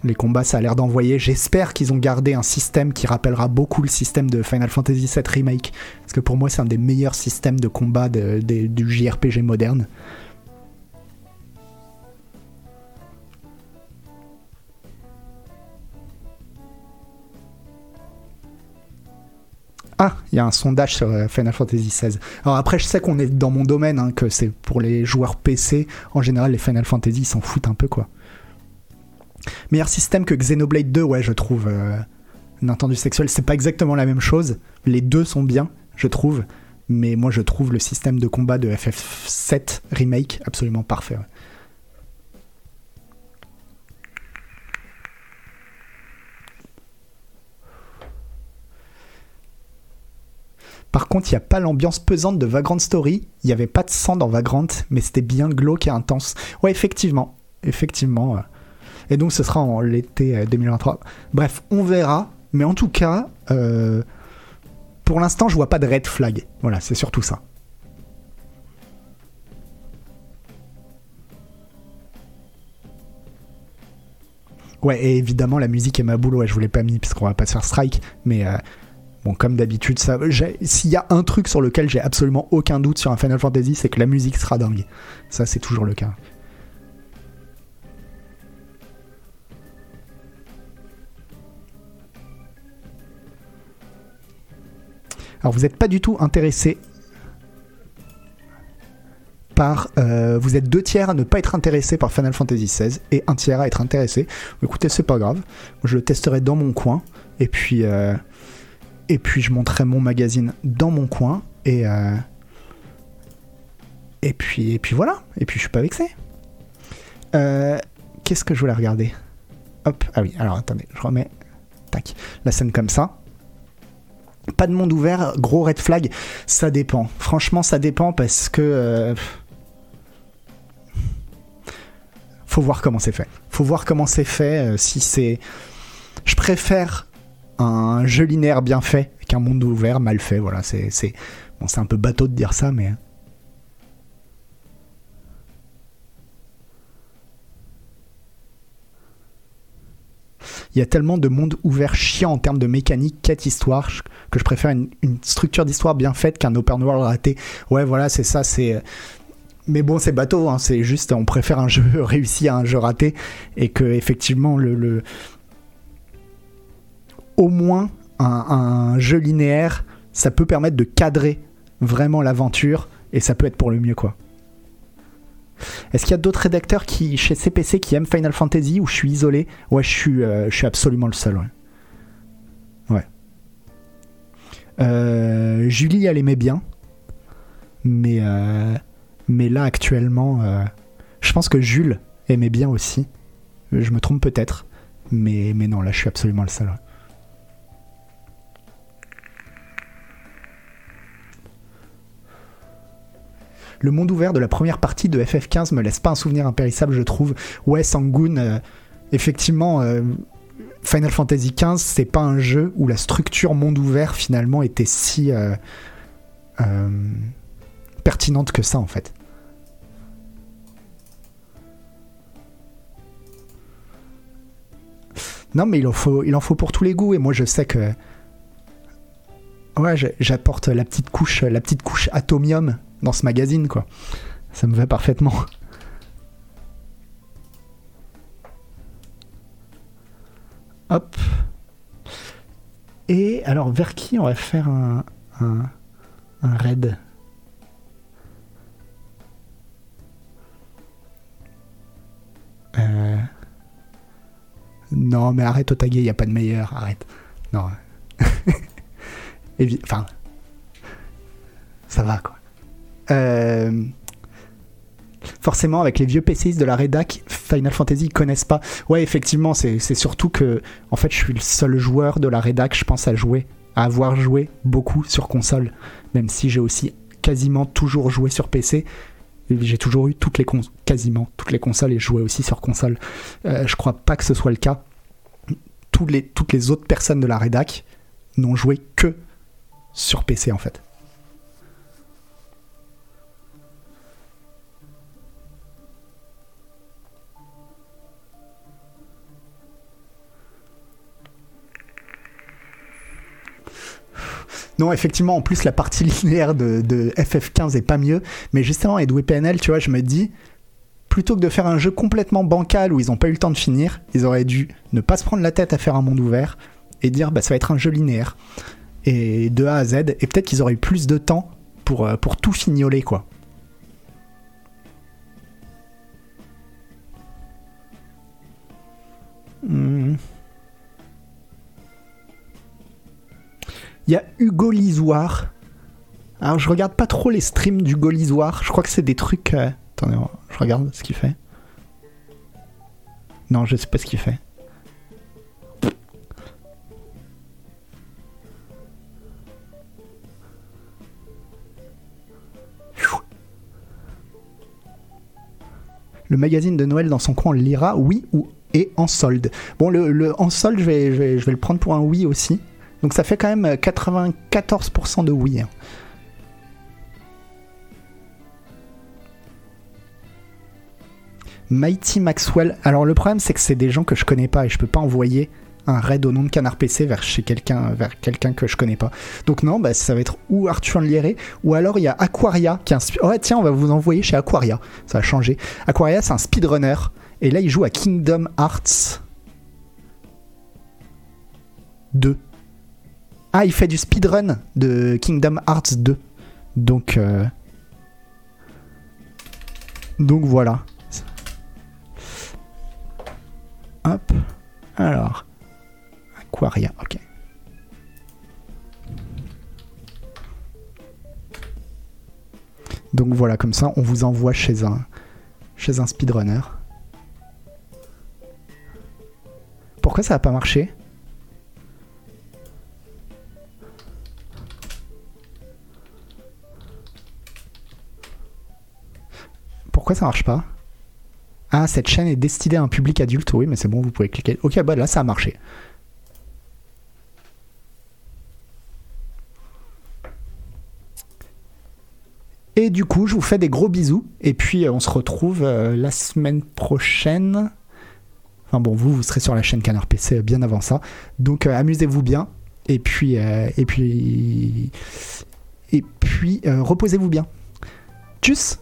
Les combats, ça a l'air d'envoyer. J'espère qu'ils ont gardé un système qui rappellera beaucoup le système de Final Fantasy VII Remake. Parce que pour moi, c'est un des meilleurs systèmes de combat du JRPG moderne. Ah, il y a un sondage sur euh, Final Fantasy XVI. Alors après, je sais qu'on est dans mon domaine, hein, que c'est pour les joueurs PC. En général, les Final Fantasy s'en foutent un peu, quoi. Meilleur système que Xenoblade 2, ouais, je trouve. Euh, Nintendo sexuel, c'est pas exactement la même chose. Les deux sont bien, je trouve. Mais moi, je trouve le système de combat de FF7 Remake absolument parfait. Par contre, il n'y a pas l'ambiance pesante de Vagrant Story. Il n'y avait pas de sang dans Vagrant, mais c'était bien glauque et intense. Ouais, effectivement. Effectivement. Et donc, ce sera en l'été 2023. Euh, Bref, on verra. Mais en tout cas, euh, pour l'instant, je vois pas de red flag. Voilà, c'est surtout ça. Ouais, et évidemment, la musique est ma boule. Ouais, je voulais pas mis parce qu'on va pas se faire strike. Mais euh, Bon, comme d'habitude, s'il y a un truc sur lequel j'ai absolument aucun doute sur un Final Fantasy, c'est que la musique sera dingue. Ça, c'est toujours le cas. Alors, vous n'êtes pas du tout intéressé par. Euh, vous êtes deux tiers à ne pas être intéressé par Final Fantasy XVI et un tiers à être intéressé. Écoutez, c'est pas grave. Je le testerai dans mon coin. Et puis. Euh, et puis je montrerai mon magazine dans mon coin et, euh, et puis, et puis voilà. Et puis je suis pas vexé. Euh, Qu'est-ce que je voulais regarder? Hop, ah oui, alors attendez, je remets. Tac. La scène comme ça. Pas de monde ouvert, gros red flag. Ça dépend. Franchement, ça dépend parce que. euh, faut voir comment c'est fait. Faut voir comment c'est fait. si c'est. Je préfère un jeu linéaire bien fait qu'un monde ouvert mal fait. Voilà, c'est. c'est- Bon, un peu bateau de dire ça, mais. Il y a tellement de monde ouvert chiant en termes de mécanique, quête histoire, que je préfère une, structure d'histoire bien faite qu'un open world raté. Ouais, voilà, c'est ça, c'est. Mais bon, c'est bateau, hein, c'est juste, on préfère un jeu réussi à un jeu raté, et que effectivement, le- au moins un, jeu linéaire, ça peut permettre de cadrer vraiment l'aventure, et ça peut être pour le mieux, quoi. Est-ce qu'il y a d'autres rédacteurs chez CPC qui aiment Final Fantasy ou je suis isolé? Ouais, je suis, euh, absolument le seul. Ouais. Euh, Julie, elle aimait bien. Mais, euh, là, actuellement, je pense que Jules aimait bien aussi. Je me trompe peut-être. Mais, mais non, là, je suis absolument le seul. Le monde ouvert de la première partie de FF15 me laisse pas un souvenir impérissable, je trouve. Ouais, Sangoon, euh, effectivement, euh, Final Fantasy XV, c'est pas un jeu où la structure monde ouvert finalement était si euh, pertinente que ça en fait. Non, mais il en faut, il en faut pour tous les goûts et moi je sais que ouais, j'apporte la petite couche, la petite couche atomium dans ce magazine quoi. Ça me va parfaitement. Hop. Et alors, vers qui on va faire un, un, un raid? Euh, Non, mais arrête Otage, il n'y a pas de meilleur, arrête. Non. Enfin, ça va quoi. Euh, Forcément, avec les vieux PCistes de la rédac, Final Fantasy, ils connaissent pas. Ouais, effectivement, c'est surtout que, en fait, je suis le seul joueur de la rédac, je pense, à jouer, à avoir joué beaucoup sur console, même si j'ai aussi quasiment toujours joué sur PC. J'ai toujours eu toutes les quasiment toutes les consoles et joué aussi sur console. Euh, je crois pas que ce soit le cas. Toutes les autres personnes de la rédac n'ont joué que sur PC en fait. Non, effectivement, en plus, la partie linéaire de, de FF15 est pas mieux. Mais justement, Edway PNL, tu vois, je me dis, plutôt que de faire un jeu complètement bancal où ils n'ont pas eu le temps de finir, ils auraient dû ne pas se prendre la tête à faire un monde ouvert et dire, bah, ça va être un jeu linéaire. Et de A à Z. Et peut-être qu'ils auraient eu plus de temps pour, euh, pour tout fignoler, quoi. Hmm. Il y a Hugo Lisoire. Alors, je regarde pas trop les streams d'Hugo Lisoire. Je crois que c'est des trucs. euh, Attendez, je regarde ce qu'il fait. Non, je sais pas ce qu'il fait. Le magazine de Noël dans son coin, on lira, oui ou et en solde. Bon, le, en solde, je vais le prendre pour un oui aussi. Donc ça fait quand même 94% de oui. hein. Mighty Maxwell. Alors le problème c'est que c'est des gens que je connais pas et je peux pas envoyer un raid au nom de Canard PC vers chez quelqu'un que je connais pas. Donc non, bah, ça va être ou Arthur Lieré ou alors il y a Aquaria qui est un spi- Ouais, tiens, on va vous envoyer chez Aquaria. Ça va changer. Aquaria, c'est un speedrunner et là il joue à Kingdom Hearts 2. Ah, il fait du speedrun de Kingdom Hearts 2. Donc euh, donc voilà. Hop. Alors. Aquaria, ok. Donc voilà, comme ça, on vous envoie chez un, chez un speedrunner. Pourquoi ça n'a pas marché? Pourquoi ça marche pas Ah, cette chaîne est destinée à un public adulte. Oui, mais c'est bon, vous pouvez cliquer. Ok, bah là, ça a marché. Et du coup, je vous fais des gros bisous. Et puis, euh, on se retrouve euh, la semaine prochaine. Enfin bon, vous, vous serez sur la chaîne Canard PC bien avant ça. Donc, euh, amusez-vous bien. Et puis, et puis, et puis, reposez-vous bien. Tchuss